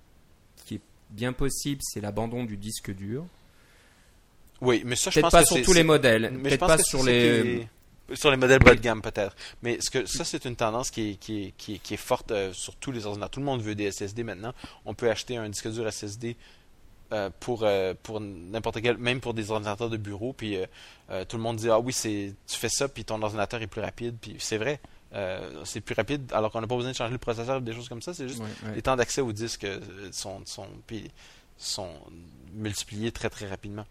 qui est bien possible, c'est l'abandon du disque dur. Oui, mais ça, je pense pas sur tous les modèles. Peut-être pas sur les. Sur les modèles bas de gamme, peut-être. Mais ce que, ça, c'est une tendance qui est, qui qui qui est forte euh, sur tous les ordinateurs. Tout le monde veut des SSD maintenant. On peut acheter un disque dur SSD euh, pour, euh, pour n'importe quel, même pour des ordinateurs de bureau. Puis tout le monde dit Ah oui, c'est, tu fais ça, puis ton ordinateur est plus rapide. Puis c'est vrai. Euh, c'est plus rapide, alors qu'on n'a pas besoin de changer le processeur, des choses comme ça. C'est juste les temps d'accès au disque euh, sont, sont, sont multipliés très très rapidement.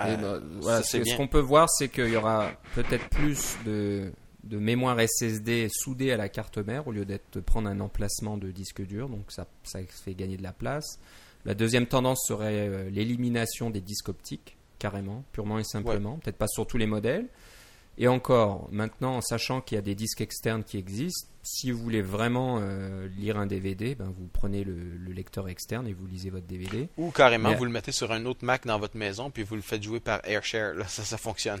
Euh, bah, ce qu'on peut voir, c'est qu'il y aura peut-être plus de, de, mémoire SSD soudée à la carte mère au lieu d'être de prendre un emplacement de disque dur, donc ça, ça fait gagner de la place. La deuxième tendance serait l'élimination des disques optiques, carrément, purement et simplement, peut-être pas sur tous les modèles. Et encore, maintenant, en sachant qu'il y a des disques externes qui existent, si vous voulez vraiment euh, lire un DVD, ben vous prenez le, lecteur externe et vous lisez votre DVD. Ou carrément, vous le mettez sur un autre Mac dans votre maison, puis vous le faites jouer par AirShare. Là, ça, ça fonctionne.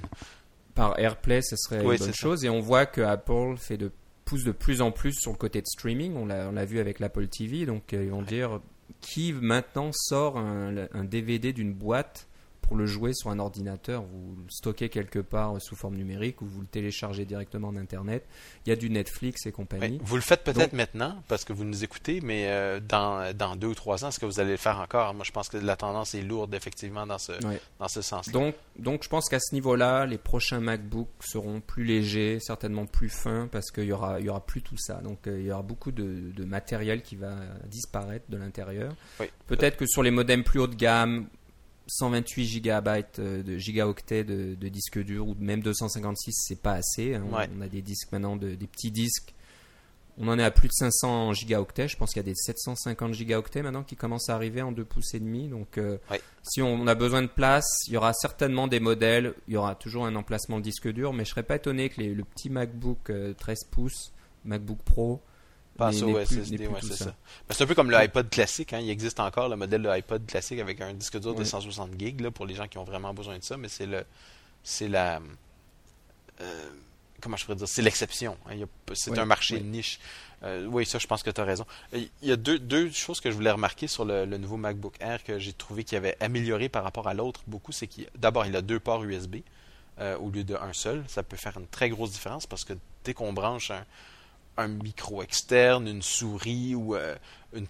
Par AirPlay, ce serait une bonne chose. Et on voit que Apple fait de, pousse de plus en plus sur le côté de streaming. On l'a vu avec l'Apple TV. Donc, euh, ils vont dire qui maintenant sort un DVD d'une boîte pour le jouer sur un ordinateur, vous le stockez quelque part sous forme numérique ou vous le téléchargez directement d'Internet. Il y a du Netflix et compagnie. vous le faites peut-être maintenant parce que vous nous écoutez, mais euh, dans, dans deux ou trois ans, est-ce que vous allez le faire encore? Moi, je pense que la tendance est lourde, effectivement, dans ce, dans ce sens. -là. Donc, donc, je pense qu'à ce niveau-là, les prochains MacBooks seront plus légers, certainement plus fins parce qu'il y aura, il y aura plus tout ça. Donc, euh, il y aura beaucoup de, de matériel qui va disparaître de l'intérieur. Peut-être que sur les modems plus haut de gamme, 128 gigabytes euh, de gigaoctets de, de disque dur ou même 256 c'est pas assez hein. on, a des disques maintenant des petits disques. On en est à plus de 500 gigaoctets. Je pense qu'il y a des 750 gigaoctets maintenant qui commencent à arriver en 2 pouces et demi. Donc euh, si on, a besoin de place il y aura certainement des modèles. Il y aura toujours un emplacement de disque dur. Mais je serais pas étonné que le petit MacBook 13 euh, pouces MacBook Pro Passe au SSD, c'est ça. c'est un peu comme le iPod classique. Hein. Il existe encore le modèle de iPod classique avec un disque dur de 160 gigs là, pour les gens qui ont vraiment besoin de ça, mais c'est le, c'est la, euh, comment je pourrais dire, c'est l'exception. Hein. C'est un marché niche. Euh, oui, ça, je pense que tu as raison. Il y a deux, deux, choses que je voulais remarquer sur le, nouveau MacBook Air que j'ai trouvé qu'il avait amélioré par rapport à l'autre beaucoup. C'est qu'il d'abord, il a deux ports USB euh, au lieu d'un seul. Ça peut faire une très grosse différence parce que dès qu'on branche un, un micro externe, une souris ou euh,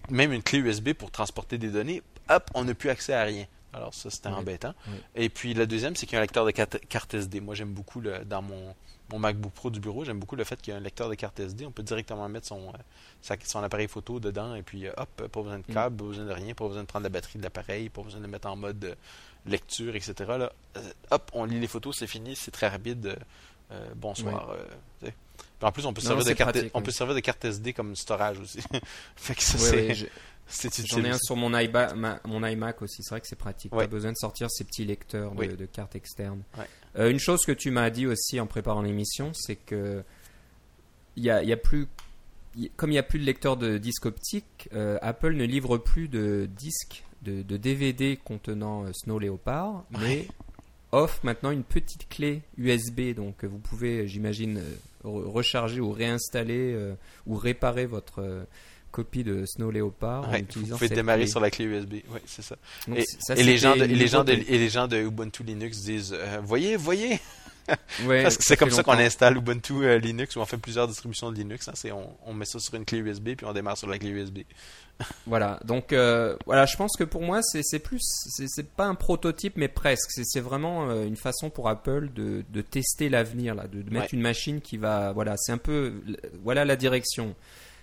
même une clé USB pour transporter des données, hop, on n'a plus accès à rien. Alors ça, c'était embêtant. Et puis la deuxième, c'est qu'il y a un lecteur de carte, SD. Moi, j'aime beaucoup le, dans mon, mon, MacBook Pro du bureau, j'aime beaucoup le fait qu'il y a un lecteur de carte SD. On peut directement mettre son, euh, son appareil photo dedans et puis euh, hop, pas besoin de mm. câble, pas besoin de rien, pas besoin de prendre la batterie de l'appareil, pas besoin de le mettre en mode lecture, etc. Là, hop, on lit les photos, c'est fini, c'est très rapide. bonsoir en plus, on peut, servir, de carte, on peut servir de carte SD comme storage aussi. fait que ça, c'est. J'en ai un sur mon iMac, mon iMac aussi. C'est vrai que c'est pratique. Pas besoin de sortir ces petits lecteurs de, cartes externes. Euh, une chose que tu m'as dit aussi en préparant l'émission, c'est que il y a, y a, plus, comme il n'y a plus de lecteur de disque optique, euh, Apple ne livre plus de disques de, de DVD contenant euh, Snow Leopard, mais offre maintenant une petite clé USB. Donc vous pouvez, j'imagine, recharger ou réinstaller euh, ou réparer votre euh, copie de Snow Leopard en utilisant vous pouvez démarrer sur la clé USB oui c'est ça. Et, les gens de, les gens de, et les gens de Ubuntu Linux disent euh, voyez Parce que c'est comme ça qu'on installe Ubuntu Linux ou on fait plusieurs distributions de Linux. Hein, on, on, met ça sur une clé USB puis on démarre sur la clé USB. voilà, donc euh, voilà, je pense que pour moi c'est plus, c'est pas un prototype mais presque. C'est vraiment euh, une façon pour Apple de, de tester l'avenir là, de, mettre une machine qui va, voilà, c'est un peu, voilà la direction.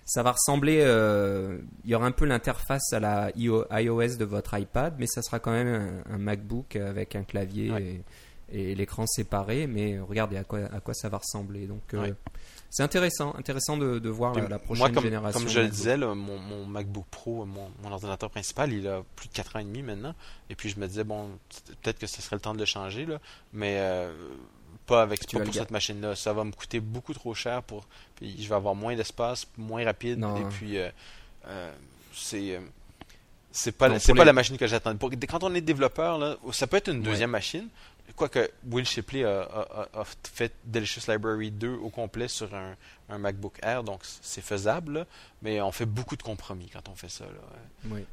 Ça va ressembler, euh, il y aura un peu l'interface à la iOS de votre iPad, mais ça sera quand même un, MacBook avec un clavier et, l'écran séparé. Mais regardez à quoi, à quoi ça va ressembler. Donc c'est intéressant, intéressant de, de voir la, prochaine moi, comme, génération. Comme je le disais, mon, mon, MacBook Pro, mon, mon, ordinateur principal, il a plus de 4 ans et demi maintenant. Et puis je me disais, bon, peut-être que ce serait le temps de le changer, là, mais euh, pas avec pas pour cette machine-là. Ça va me coûter beaucoup trop cher pour. Puis je vais avoir moins d'espace, moins rapide. Et puis euh, euh, c'est. c'est pas, c'est pas la machine que j'attends. Quand on est développeur, là, ça peut être une deuxième machine, Quoique Will Shipley a, fait Delicious Library 2 au complet sur un, MacBook Air, donc c'est faisable, mais on fait beaucoup de compromis quand on fait ça. Oui.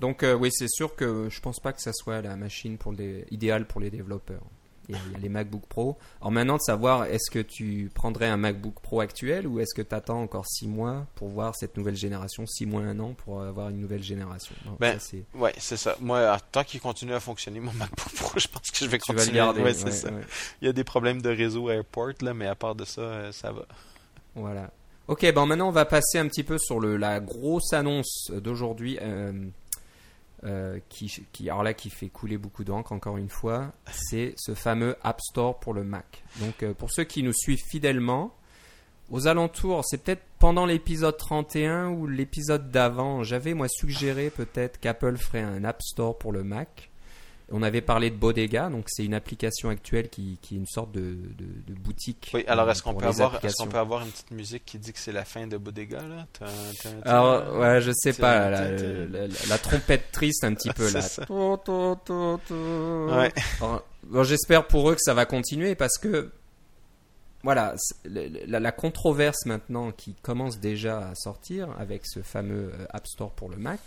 Donc euh, oui, c'est sûr que je pense pas que ça soit la machine pour les, idéale pour les développeurs. Il y, a, les MacBook Pro. Alors maintenant de savoir est-ce que tu prendrais un MacBook Pro actuel ou est-ce que tu attends encore 6 mois pour voir cette nouvelle génération, 6 mois, 1 an pour avoir une nouvelle génération? Donc, Ben, ça, c'est- Ouais, c'est ça. Moi, tant qu'il continue à fonctionner, mon MacBook Pro, je pense que je vais tu vas le continuer. garder. Ouais, c'est ouais, ça. ouais. Il y a des problèmes de réseau Airport, là, mais à part de ça, euh, ça va. Voilà. Ok, bon maintenant on va passer un petit peu sur le, la grosse annonce d'aujourd'hui euh, euh, qui, alors là, qui fait couler beaucoup d'encre encore une fois. C'est ce fameux App Store pour le Mac. Donc euh, pour ceux qui nous suivent fidèlement, aux alentours, c'est peut-être pendant l'épisode 31 ou l'épisode d'avant, j'avais moi suggéré peut-être qu'Apple ferait un App Store pour le Mac. On avait parlé de Bodega, donc c'est une application actuelle qui, qui est une sorte de, de, de boutique. Oui, alors euh, est-ce qu'on pour peut, avoir, est-ce applications. qu'on peut avoir une petite musique qui dit que c'est la fin de Bodega, là? Tin, tin, tin. Alors, ouais, je sais pas, la, tin. la- la- la trompette triste un petit peu là. ça. Ouais. Bon, J'espère pour eux que ça va continuer parce que, voilà, la, la controverse maintenant qui commence déjà à sortir avec ce fameux euh, App Store pour le Mac,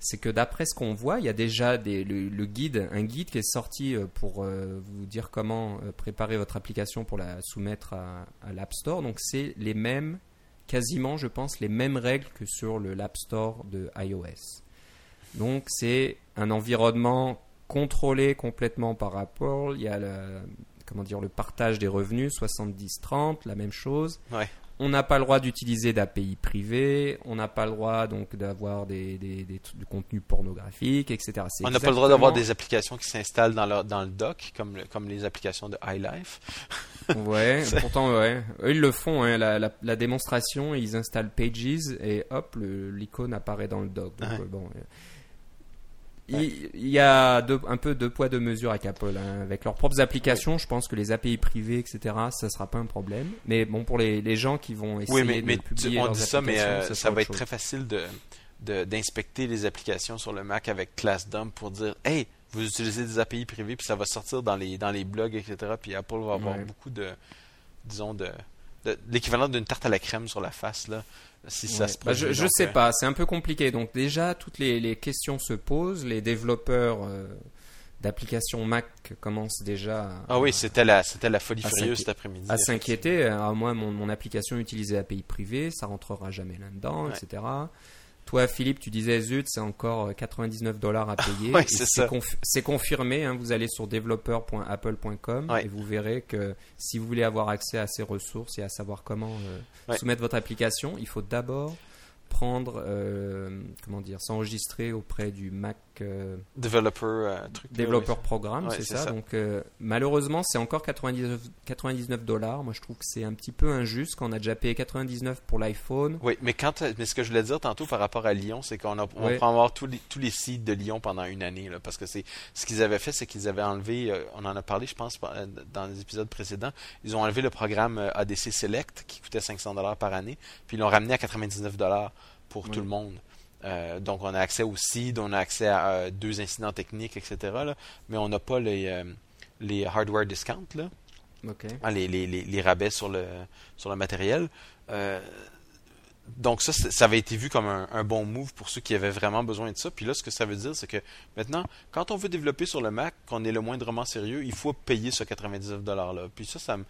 c'est que d'après ce qu'on voit, il y a déjà le, guide, un guide qui est sorti euh, pour euh, vous dire comment euh, préparer votre application pour la soumettre à, à l'App Store. Donc c'est les mêmes, quasiment, je pense, les mêmes règles que sur le l'App Store de iOS. Donc c'est un environnement contrôlé complètement par Apple. Il y a le, comment dire, le partage des revenus, 70-30, la même chose. Ouais. On n'a pas le droit d'utiliser d'API privées, on n'a pas le droit donc d'avoir des, des, des du contenu pornographique, etc. On n'a pas le droit d'avoir des applications qui s'installent dans, leur- dans le dock, comme, comme les applications de iLife. Ouais, pourtant, ouais. Eux, ils le font, hein. la, la, la démonstration, ils installent Pages et hop, l'icône apparaît dans le doc. Donc, Ouais. euh, bon, il, y a deux- un peu deux poids, deux mesures avec Apple. hein. Avec leurs propres applications, je pense que les API privées, etc., ça sera pas un problème. Mais bon, pour les, les gens qui vont essayer Oui, mais, mais de tu- publier on leurs dit ça, mais euh, ça va être chose. très facile de d'inspecter les applications sur le Mac avec ClassDump pour dire Hey, vous utilisez des API privées, puis ça va sortir dans les, dans les blogs, etc. Puis Apple va avoir Ouais. beaucoup de, disons, de- l'équivalent d'une tarte à la crème sur la face, là, si ça Ouais. se Bah, je, je sais euh, pas, c'est un peu compliqué. Donc déjà, toutes les, les questions se posent. Les développeurs euh, d'applications Mac commencent déjà à, Ah oui, c'était la, c'était la folie à furieuse cet après-midi. à s'inquiéter. Alors, moi, mon, mon application utilisait API privée, ça rentrera jamais là-dedans, Ouais. etc. Toi, Philippe, tu disais zut, c'est encore euh, 99 dollars à payer. Ouais, c'est conf- confirmé. hein, vous allez sur developer.apple.com Ouais. et vous verrez que si vous voulez avoir accès à ces ressources et à savoir comment euh, Ouais. soumettre votre application, il faut d'abord prendre, euh, comment dire, s'enregistrer auprès du Mac euh, Developer, euh, truc. Développeur oui. programme, Ouais, c'est ça. ça. Donc euh, malheureusement, c'est encore 99 99 dollars. Moi, je trouve que c'est un petit peu injuste quand on a déjà payé 99 pour l'iPhone. Oui, mais quand mais ce que je voulais dire tantôt par rapport à Lyon, c'est qu'on on Ouais. va avoir tous les, tous les sites de Lyon pendant une année, là, parce que c'est ce qu'ils avaient fait, c'est qu'ils avaient enlevé, euh, on en a parlé, je pense, euh, dans les épisodes précédents, ils ont enlevé le programme euh, ADC Select qui coûtait 500 dollars par année, puis ils l'ont ramené à 99 dollars pour Oui. tout le monde. Euh, donc on a accès au seed, on a accès à euh, deux incidents techniques, etc. là, mais on n'a pas les, euh, les hardware discounts là. Ah, les, les, les, rabais sur le, sur le matériel. Donc ça, ça avait été vu comme un, un bon move pour ceux qui avaient vraiment besoin de ça. Puis là, ce que ça veut dire, c'est que maintenant, quand on veut développer sur le Mac, qu'on est le moindrement sérieux, il faut payer ce 99$-là. Puis ça, ça me...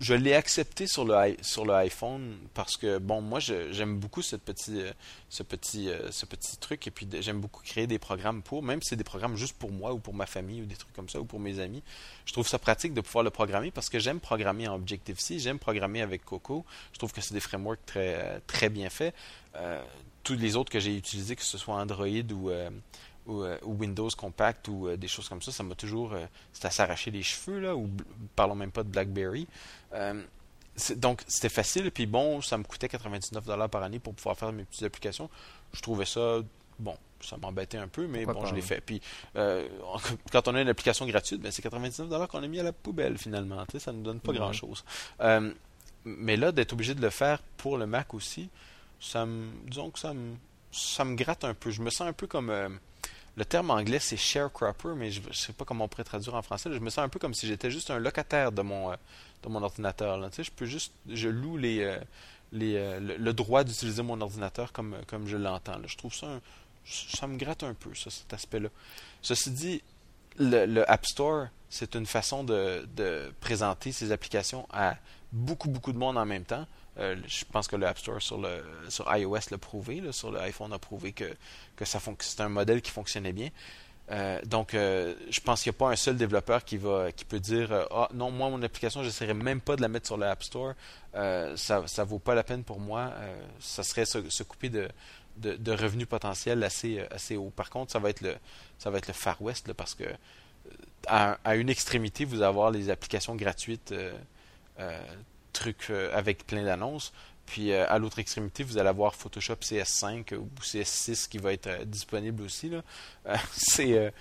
je l'ai accepté sur le, sur le iPhone parce que, bon, moi, j'aime beaucoup ce petit, euh, euh, ce petit truc. Et puis, j'aime beaucoup créer des programmes pour, même si c'est des programmes juste pour moi ou pour ma famille ou des trucs comme ça ou pour mes amis. Je trouve ça pratique de pouvoir le programmer parce que j'aime programmer en Objective-C, j'aime programmer avec Coco. Je trouve que c'est des frameworks très, très bien faits. Euh, tous les autres que j'ai utilisés, que ce soit Android ou, ou, euh, ou Windows Compact ou euh, des choses comme ça, ça m'a toujours. euh, c'est à s'arracher les cheveux, là, ou parlons même pas de Blackberry. Euh, donc, c'était facile, puis bon, ça me coûtait 99$ par année pour pouvoir faire mes petites applications. Je trouvais ça, bon, ça m'embêtait un peu, mais Pourquoi bon, je l'ai fait. Puis, euh, quand on a une application gratuite, ben, c'est 99$ qu'on a mis à la poubelle, finalement. Tu sais, ça ne nous donne pas grand-chose. Euh, mais là, d'être obligé de le faire pour le Mac aussi, ça me, disons que ça me, ça me gratte un peu. Je me sens un peu comme... le terme anglais, c'est sharecropper, mais je ne sais pas comment on pourrait traduire en français. Je me sens un peu comme si j'étais juste un locataire de mon, euh, de mon ordinateur. Tu sais, je peux juste... Je loue les, euh, les, euh, le, le droit d'utiliser mon ordinateur comme, comme je l'entends. Je trouve ça... un- ça me gratte un peu, ça, cet aspect-là. Ceci dit, le, App Store, c'est une façon de, présenter ces applications à beaucoup, beaucoup de monde en même temps. Euh, je pense que le App Store sur, le, sur iOS l'a prouvé, sur l'iPhone a prouvé que, que c'est un modèle qui fonctionnait bien. Euh, donc, euh, je pense qu'il n'y a pas un seul développeur qui va qui peut dire Ah non, moi, mon application, je n'essaierai même pas de la mettre sur le App Store. ça ne vaut pas la peine pour moi. ça serait se, couper de, revenus potentiels assez, assez haut. Par contre, ça va être le, Far West parce que à, une extrémité, vous allez avoir les applications gratuites trucs avec plein d'annonces. Puis à l'autre extrémité, vous allez avoir Photoshop CS5 ou CS6 qui va être disponible aussi. c'est,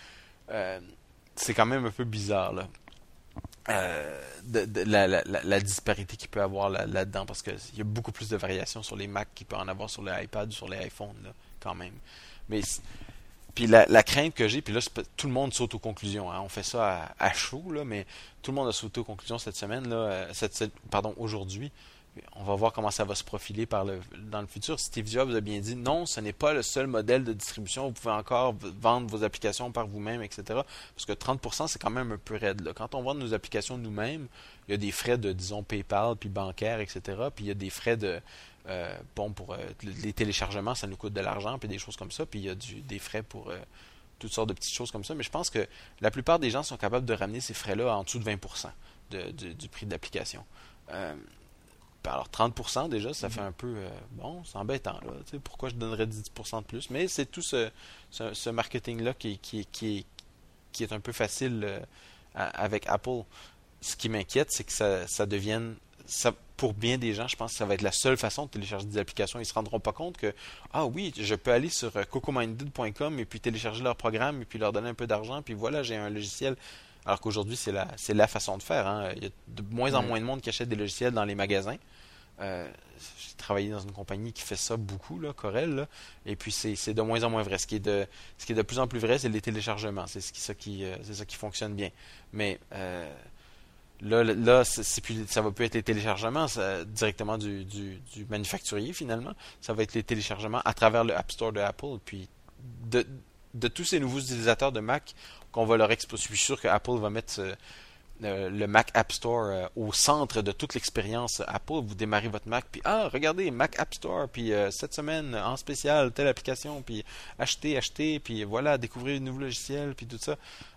quand même un peu bizarre. La, disparité qu'il peut avoir là, dedans parce qu'il y a beaucoup plus de variations sur les Mac qu'il peut en avoir sur les iPads ou sur les iPhones quand même. Mais puis la, crainte que j'ai, puis là, tout le monde saute aux conclusions. Hein. On fait ça à, chaud, là, mais tout le monde a sauté aux conclusions cette semaine, là, euh, cette, pardon, aujourd'hui. On va voir comment ça va se profiler par le, dans le futur. Steve Jobs a bien dit non, ce n'est pas le seul modèle de distribution. Vous pouvez encore vendre vos applications par vous-même, etc. Parce que 30%, c'est quand même un peu raide. Quand on vend nos applications nous-mêmes, il y a des frais de, disons, PayPal, puis bancaire, etc. Puis il y a des frais de, euh, bon, pour euh, les téléchargements, ça nous coûte de l'argent, puis des choses comme ça. Puis il y a des frais pour euh, toutes sortes de petites choses comme ça. Mais je pense que la plupart des gens sont capables de ramener ces frais-là en dessous de 20% du prix de l'application. alors 30% déjà, ça fait un peu bon, c'est embêtant. Là, pourquoi je donnerais 10% de plus? Mais c'est tout ce, ce, marketing-là qui, est un peu facile avec Apple. Ce qui m'inquiète, c'est que ça devienne ça, pour bien des gens, je pense que ça va être la seule façon de télécharger des applications. Ils ne se rendront pas compte que, ah oui, je peux aller sur euh, cocominded.com et puis télécharger leur programme et puis leur donner un peu d'argent, puis voilà, j'ai un logiciel. Alors qu'aujourd'hui, c'est la, c'est la façon de faire. Hein. Il y a de moins en moins de monde qui achète des logiciels dans les magasins. Euh, j'ai travaillé dans une compagnie qui fait ça beaucoup, là, Corel, et puis c'est, de moins en moins vrai. Ce qui est de, ce qui est de plus en plus vrai, c'est les téléchargements. C'est ce qui, ça qui, euh, c'est ça qui fonctionne bien. Mais Là, là plus, ça va plus être les téléchargements directement du, manufacturier finalement. Ça va être les téléchargements à travers le App Store de Apple. Puis de, tous ces nouveaux utilisateurs de Mac qu'on va leur exposer, je suis sûr que Apple va mettre euh, le Mac App Store euh, au centre de toute l'expérience Apple. Vous démarrez votre Mac, puis ah, regardez, Mac App Store, puis euh, cette semaine, en spécial, telle application, puis achetez, achetez, puis voilà, découvrez un nouveau logiciel, puis tout ça.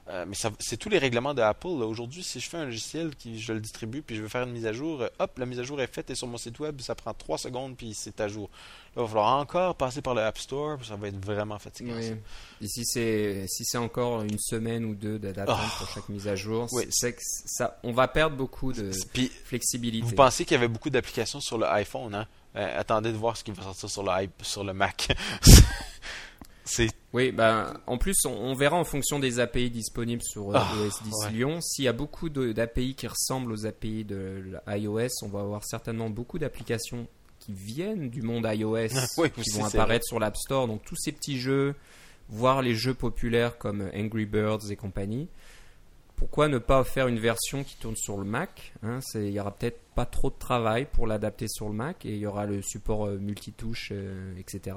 Euh, mais c'est tous les règlements de Apple. Aujourd'hui, si je fais un logiciel qui je le distribue puis je veux faire une mise à jour, euh, hop, la mise à jour est faite et sur mon site web, ça prend 3 secondes puis c'est à jour. Là, il va falloir encore passer par le App Store, ça va être vraiment fatigant. Et si c'est si encore une semaine ou deux d'attente oh. pour chaque mise à jour, c'est que ça on va perdre beaucoup de flexibilité. Vous pensez qu'il y avait beaucoup d'applications sur le iPhone, hein? Euh, attendez de voir ce qui va sortir sur le sur le Mac. Oui, ben, en plus, on, verra en fonction des API disponibles sur euh, ah, OS 10 Lyon. S'il y a beaucoup d'API qui ressemblent aux API de iOS, on va avoir certainement beaucoup d'applications qui viennent du monde iOS qui vont apparaître sur l'App Store. Donc tous ces petits jeux, voire les jeux populaires comme Angry Birds et compagnie. Pourquoi ne pas faire une version qui tourne sur le Mac hein? Il y aura peut-être pas trop de travail pour l'adapter sur le Mac et il y aura le support euh, multitouche, euh, etc.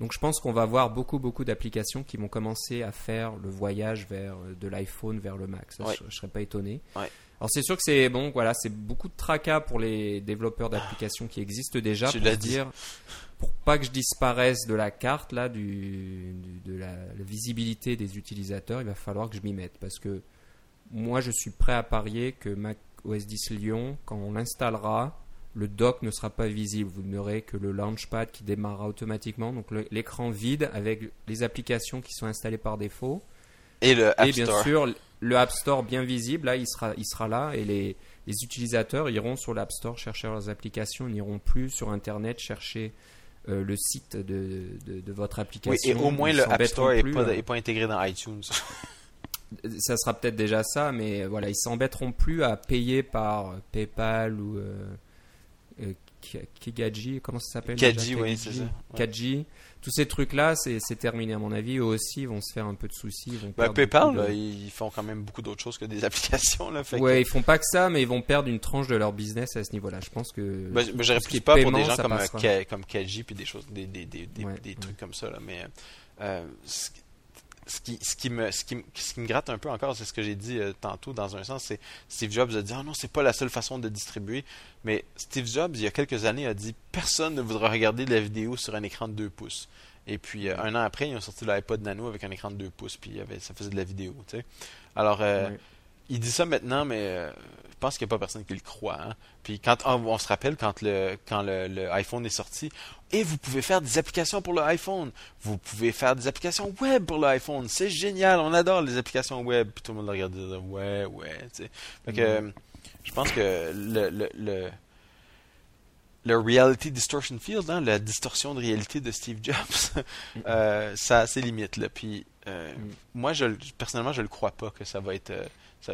Donc je pense qu'on va avoir beaucoup beaucoup d'applications qui vont commencer à faire le voyage vers euh, de l'iPhone vers le Mac. je, ne serais pas étonné. Alors c'est sûr que c'est bon, voilà, c'est beaucoup de tracas pour les développeurs d'applications qui existent déjà pour dire pour pas que je disparaisse de la carte là du, de la, visibilité des utilisateurs, il va falloir que je m'y mette parce que moi je suis prêt à parier que Mac OS 10 Lyon quand on l'installera le dock ne sera pas visible. Vous n'aurez que le launchpad qui démarrera automatiquement, donc l'écran vide avec les applications qui sont installées par défaut. Et le App Et bien sûr, le App Store bien visible, là, il sera, il sera là et les, les utilisateurs iront sur l'App Store chercher leurs applications, n'iront plus sur Internet chercher euh, le site de, de, votre application. Oui, et au moins le App Store n'est pas, pas, intégré dans iTunes. ça sera peut-être déjà ça, mais voilà, ils s'embêteront plus à payer par PayPal ou. Euh, euh, Kigaji, comment ça s'appelle Kaji, oui, c'est ça. Kaji. Tous ces trucs-là, c'est terminé à mon avis. Eux aussi vont se faire un peu de soucis. Bah, PayPal, ils font quand même beaucoup d'autres choses que des applications. Là, fait ouais, ils font pas que ça, mais ils vont perdre une tranche de leur business à ce niveau-là. Je pense que. Bah, bah je réplique pas pour des gens comme, comme Kaji puis des choses, des, des, des, des trucs comme ça. Là, mais euh, ce qui, ce, qui me, ce, qui, ce qui me gratte un peu encore, c'est ce que j'ai dit euh, tantôt dans un sens, c'est Steve Jobs a dit oh non, c'est pas la seule façon de distribuer. Mais Steve Jobs, il y a quelques années, a dit personne ne voudra regarder de la vidéo sur un écran de 2 pouces. Et puis euh, un an après, ils ont sorti l'iPod Nano avec un écran de 2 pouces, puis avait, ça faisait de la vidéo. Tu sais. Alors, euh, il dit ça maintenant, mais pense qu'il n'y a pas personne qui le croit. Hein. Puis quand on, se rappelle quand le quand le, le, iPhone est sorti, et vous pouvez faire des applications pour l'iPhone. Vous pouvez faire des applications web pour l'iPhone. C'est génial, on adore les applications web. Puis tout le monde regarde et dit ouais, ouais. Fait que, je pense que le, le, le, le Reality Distortion Field, hein, la distorsion de réalité de Steve Jobs, euh, ça a ses limites. Là. Puis, euh, mm. moi, je, personnellement, je ne le crois pas que ça va être. Euh,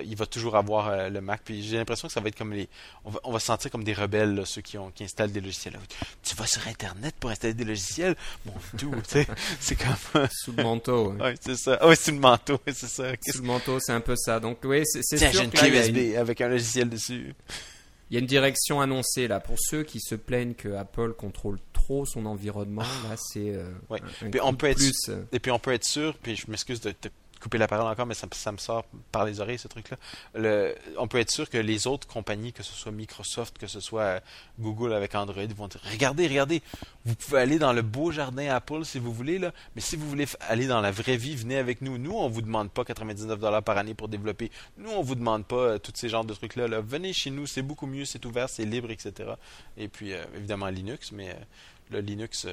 il va toujours avoir euh, le Mac. Puis j'ai l'impression que ça va être comme les. On va, on va se sentir comme des rebelles, ceux qui, ont, qui installent des logiciels. Tu vas sur Internet pour installer des logiciels? Bon, tout, tu sais. C'est comme. sous le manteau. Oui, c'est ça. Oui, sous le manteau, c'est ça. Sous le manteau, c'est un peu ça. Donc, oui, c'est sûr. j'ai une clé USB avec un logiciel dessus. Il y a une direction annoncée là. Pour ceux qui se plaignent que Apple contrôle trop son environnement, là, c'est. Euh, ouais. on peut être, plus, euh, Et puis on peut être sûr, puis je m'excuse de te couper la parole encore, mais ça, me sort par les oreilles, ce truc-là. on peut être sûr que les autres compagnies, que ce soit Microsoft, que ce soit euh, Google avec Android, vont dire Regardez, regardez, vous pouvez aller dans le beau jardin Apple si vous voulez, là, mais si vous voulez aller dans la vraie vie, venez avec nous. Nous, on vous demande pas 99$ par année pour développer. Nous, on vous demande pas euh, tous ces genres de trucs-là. Venez chez nous, c'est beaucoup mieux, c'est ouvert, c'est libre, etc. Et puis, euh, évidemment, Linux, mais le Linux.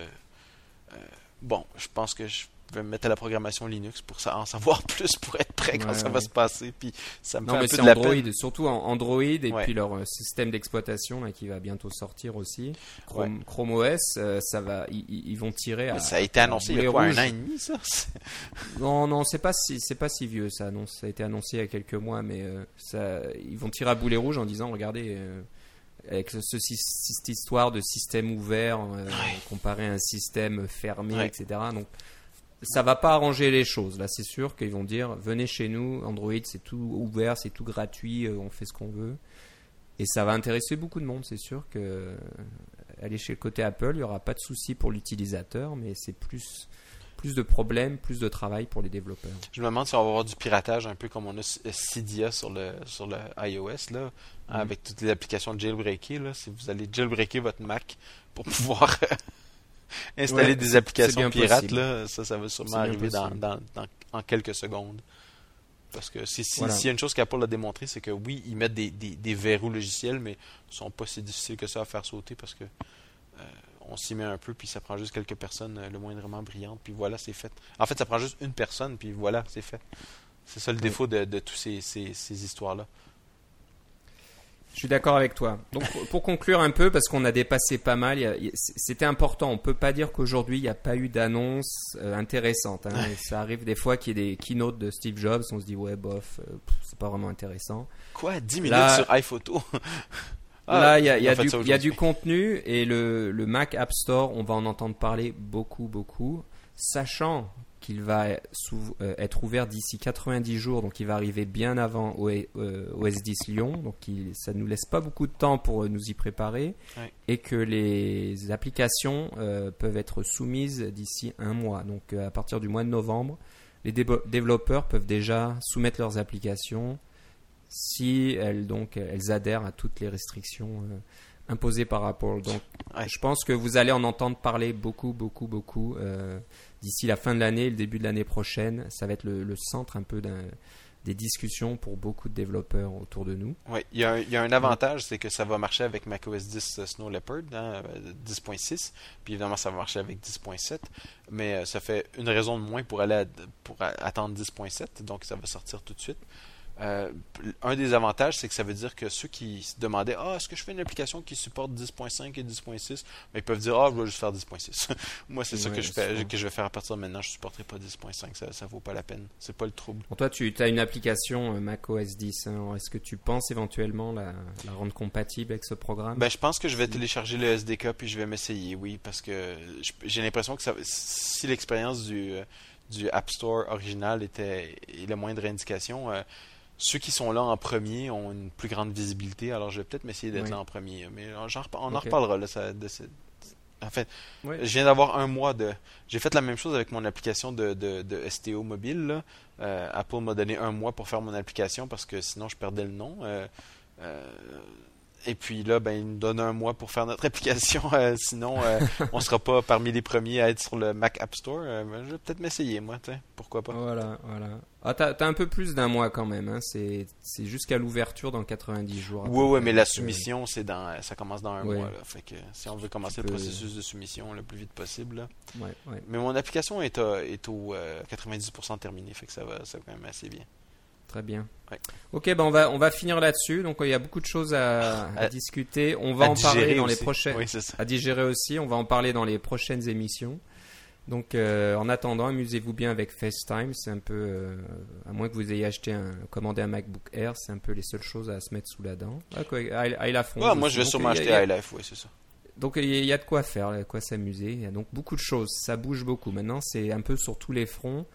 bon, je pense que je vais mettre à la programmation Linux pour ça, en savoir plus pour être prêt quand ça va se passer. Puis ça me fait un peu de Android, surtout en Android et puis leur euh, système d'exploitation qui va bientôt sortir aussi. Chrome, Chrome OS, euh, ça va, ils, vont tirer. À, ça a été annoncé il y a quoi, un an et demi ça? Non, non, c'est pas si c'est pas si vieux ça. Non, ça a été annoncé il y a quelques mois, mais euh, ça, ils vont tirer à boulet rouge en disant, regardez avec ce, cette histoire de système ouvert comparé à un système fermé, etc. Donc ça va pas arranger les choses. Là, c'est sûr qu'ils vont dire venez chez nous, Android, c'est tout ouvert, c'est tout gratuit, euh, on fait ce qu'on veut. Et ça va intéresser beaucoup de monde. C'est sûr que euh, aller chez le côté Apple, il y aura pas de souci pour l'utilisateur, mais c'est plus plus de problèmes, plus de travail pour les développeurs. Je me demande si on va avoir du piratage un peu comme on a Cydia sur le sur le iOS là, mm. avec toutes les applications jailbreakées là, si vous allez jailbreaker votre Mac pour pouvoir installer des applications pirates, là, ça, ça va sûrement arriver dans, dans, en quelques secondes. Parce que s'il si, y a une chose qu'Apple a démontré, c'est que oui, ils mettent des, des, des, verrous logiciels, mais ils sont pas si difficiles que ça à faire sauter parce que euh, on s'y met un peu, puis ça prend juste quelques personnes euh, le moindrement brillantes, puis voilà, c'est fait. En fait, ça prend juste une personne, puis voilà, c'est fait. C'est ça le défaut de, de toutes ces, ces, ces histoires-là. Je suis d'accord avec toi. Donc, pour conclure un peu, parce qu'on a dépassé pas mal, c'était important. On peut pas dire qu'aujourd'hui il n'y a pas eu d'annonce euh, intéressante. Hein. Ça arrive des fois qu'il y ait des keynotes de Steve Jobs, on se dit ouais bof, euh, c'est pas vraiment intéressant. Quoi? 10 minutes sur iPhoto? Là, il y a, y, a du, y a du contenu et le, le Mac App Store, on va en entendre parler beaucoup, beaucoup, sachant qu'il va euh, être ouvert d'ici 90 jours, donc il va arriver bien avant OS euh, 10 Lyon, donc ça ne nous laisse pas beaucoup de temps pour euh, nous y préparer, et que les applications peuvent être soumises d'ici un mois. Donc à partir du mois de novembre, les développeurs peuvent déjà soumettre leurs applications si elles, donc, elles adhèrent à toutes les restrictions imposées par Apple. Donc je pense que vous allez en entendre parler beaucoup, beaucoup, beaucoup d'ici la fin de l'année, le début de l'année prochaine, ça va être le, centre un peu des discussions pour beaucoup de développeurs autour de nous. Oui, il y, a un, avantage, c'est que ça va marcher avec macOS 10 euh, Snow Leopard, 10.6, hein, puis évidemment ça va marcher avec 10.7, mais euh, ça fait une raison de moins pour aller pour attendre 10.7, donc ça va sortir tout de suite. Euh, un des avantages, c'est que ça veut dire que ceux qui se demandaient Ah, est-ce que je fais une application qui supporte 10.5 et 10.6 ben, Ils peuvent dire Ah, je vais juste faire 10.6. Moi, c'est ça que je, fais, que je vais faire à partir de maintenant. Je ne supporterai pas 10.5. Ça ne vaut pas la peine. C'est pas le trouble. toi, tu as une application euh, macOS 10. Hein. Est-ce que tu penses éventuellement la, rendre compatible avec ce programme? Ben, Je pense que je vais télécharger le SDK puis je vais m'essayer, oui, parce que j'ai l'impression que ça, si l'expérience du, euh, du App Store original était la moindre indication, ceux qui sont là en premier ont une plus grande visibilité, alors je vais peut-être m'essayer d'être là en premier. Mais on en reparlera là, En fait, je viens d'avoir un mois de. J'ai fait la même chose avec mon application de, de, de STO mobile. là. Euh, Apple m'a donné un mois pour faire mon application parce que sinon je perdais le nom. Euh, euh, et puis là, ben, il nous donne un mois pour faire notre application. Euh, sinon, euh, on sera pas parmi les premiers à être sur le Mac App Store. Euh, ben, je vais peut-être m'essayer, moi. Pourquoi pas. Voilà, voilà. Ah, t'as, un peu plus d'un mois quand même. Hein. C'est, jusqu'à l'ouverture dans 90 jours. Oui, oui, mais la euh, soumission, c'est dans, ça commence dans un Ouais. mois. Là. Fait que si on veut commencer le processus de soumission le plus vite possible. là. ouais, ouais. Mais mon application est, à- est au euh, 90% terminée. Fait que ça va, ça va quand même assez bien. Très bien. Ouais. Ok, ben on va on va finir là-dessus. Donc il y a beaucoup de choses à, à À- discuter. On va en parler dans les prochaines. Oui. À digérer aussi. On va en parler dans les prochaines émissions. Donc euh, en attendant, amusez-vous bien avec FaceTime. C'est un peu, euh, à moins que vous ayez acheté un, commandé un MacBook Air, c'est un peu les seules choses à se mettre sous la dent. Ah, quoi, iLife Ouais, 11 moi, je vais sûrement acheter iLife, oui, c'est ça. Donc il y, a- il y a de quoi faire, de quoi s'amuser. Il y a donc beaucoup de choses. Ça bouge beaucoup. Maintenant, c'est un peu sur tous les fronts.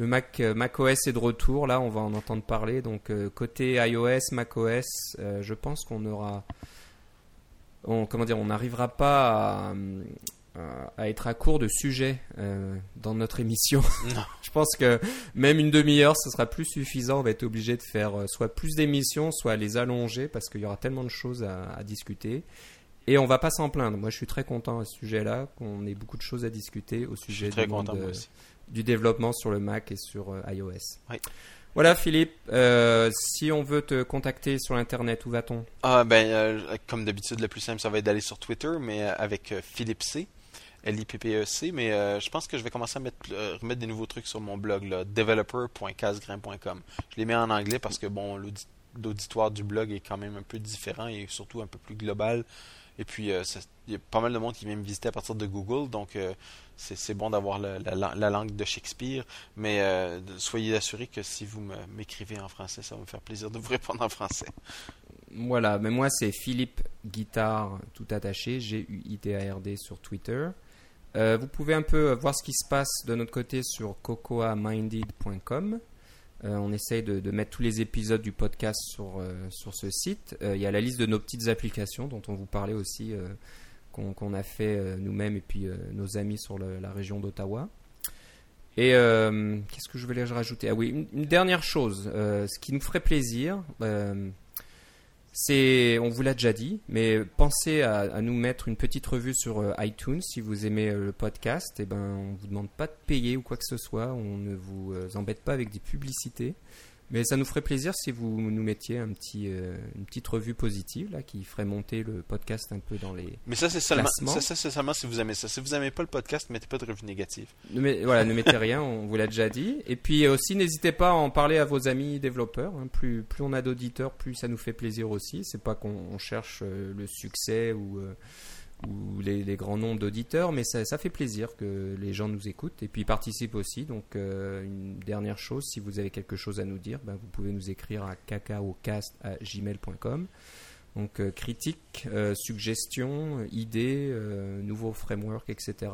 Le Mac, euh, macOS est de retour. Là, on va en entendre parler. Donc euh, côté iOS, macOS, euh, je pense qu'on aura, on, comment dire, on n'arrivera pas à, à- à être à court de sujets euh, dans notre émission. Non. je pense que même une demi-heure, ce sera plus suffisant. On va être obligé de faire euh, soit plus d'émissions, soit les allonger parce qu'il y aura tellement de choses à- à discuter. Et on va pas s'en plaindre. Moi, je suis très content à ce sujet-là, qu'on ait beaucoup de choses à discuter au Je sujet suis très du, monde, content, moi euh, aussi. Du développement sur le Mac et sur euh, iOS. Oui. Voilà, Philippe. euh, si on veut te contacter sur Internet, où va-t-on? Ah, ben, euh, comme d'habitude, le plus simple, ça va être d'aller sur Twitter, mais avec euh, Philippe C. L-I-P-P-E-C, mais je pense que je vais commencer à mettre, remettre des nouveaux trucs sur mon blog, là, developer.casgrain.com. Je les mets en anglais parce que, bon, l'audi- l'auditoire du blog est quand même un peu différent et surtout un peu plus global. Et puis, euh, il y a pas mal de monde qui vient me visiter à partir de Google, donc euh, c'est bon d'avoir la, la- la langue de Shakespeare, mais euh, soyez assurés que si vous m'écrivez en français, ça va me faire plaisir de vous répondre en français. Voilà, mais moi c'est Philippe Guitare tout attaché, G-U-I-T-A-R-D sur Twitter. Vous pouvez un peu voir ce qui se passe de notre côté sur cocoaminded.com. Euh, on essaye de, mettre tous les épisodes du podcast sur, euh, ce site. Euh, Il y a la liste de nos petites applications dont on vous parlait aussi, qu'on a fait nous-mêmes et puis nos amis sur la région d'Ottawa. Et qu'est-ce que je voulais rajouter? Ah oui, une, dernière chose, ce qui nous ferait plaisir, on vous l'a déjà dit, mais pensez à, à nous mettre une petite revue sur euh, iTunes si vous aimez euh, le podcast. Et ben, on vous demande pas de payer ou quoi que ce soit, on ne vous euh, embête pas avec des publicités. Mais ça nous ferait plaisir si vous nous mettiez un petit, euh, une petite revue positive là, qui ferait monter le podcast un peu dans les. Mais ça, c'est seulement, ça, ça, c'est seulement si vous aimez ça. Si vous aimez pas le podcast, mettez pas de revue négative. Voilà, ne mettez rien, on vous l'a déjà dit. Et puis aussi, n'hésitez pas à en parler à vos amis développeurs. hein. Plus, plus on a d'auditeurs, plus ça nous fait plaisir aussi. C'est pas qu'on on cherche euh, le succès ou, euh, ou les, grands nombres d'auditeurs, mais ça, fait plaisir que les gens nous écoutent et puis participent aussi. Donc, euh, une dernière chose, si vous avez quelque chose à nous dire, ben, vous pouvez nous écrire à cacaocast@gmail.com. Donc euh, critiques, euh, suggestions, idées, nouveaux frameworks, etc.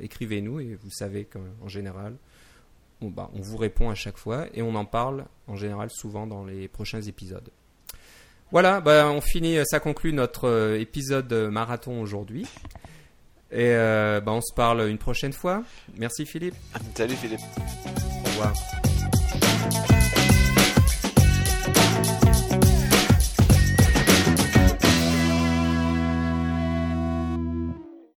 Écrivez-nous et vous savez qu'en général, bah, on vous répond à chaque fois et on en parle en général souvent dans les prochains épisodes. Voilà, bah, on finit, ça conclut notre euh, épisode marathon aujourd'hui. Et euh, bah, on se parle une prochaine fois. Merci Philippe. Salut Philippe. Au revoir.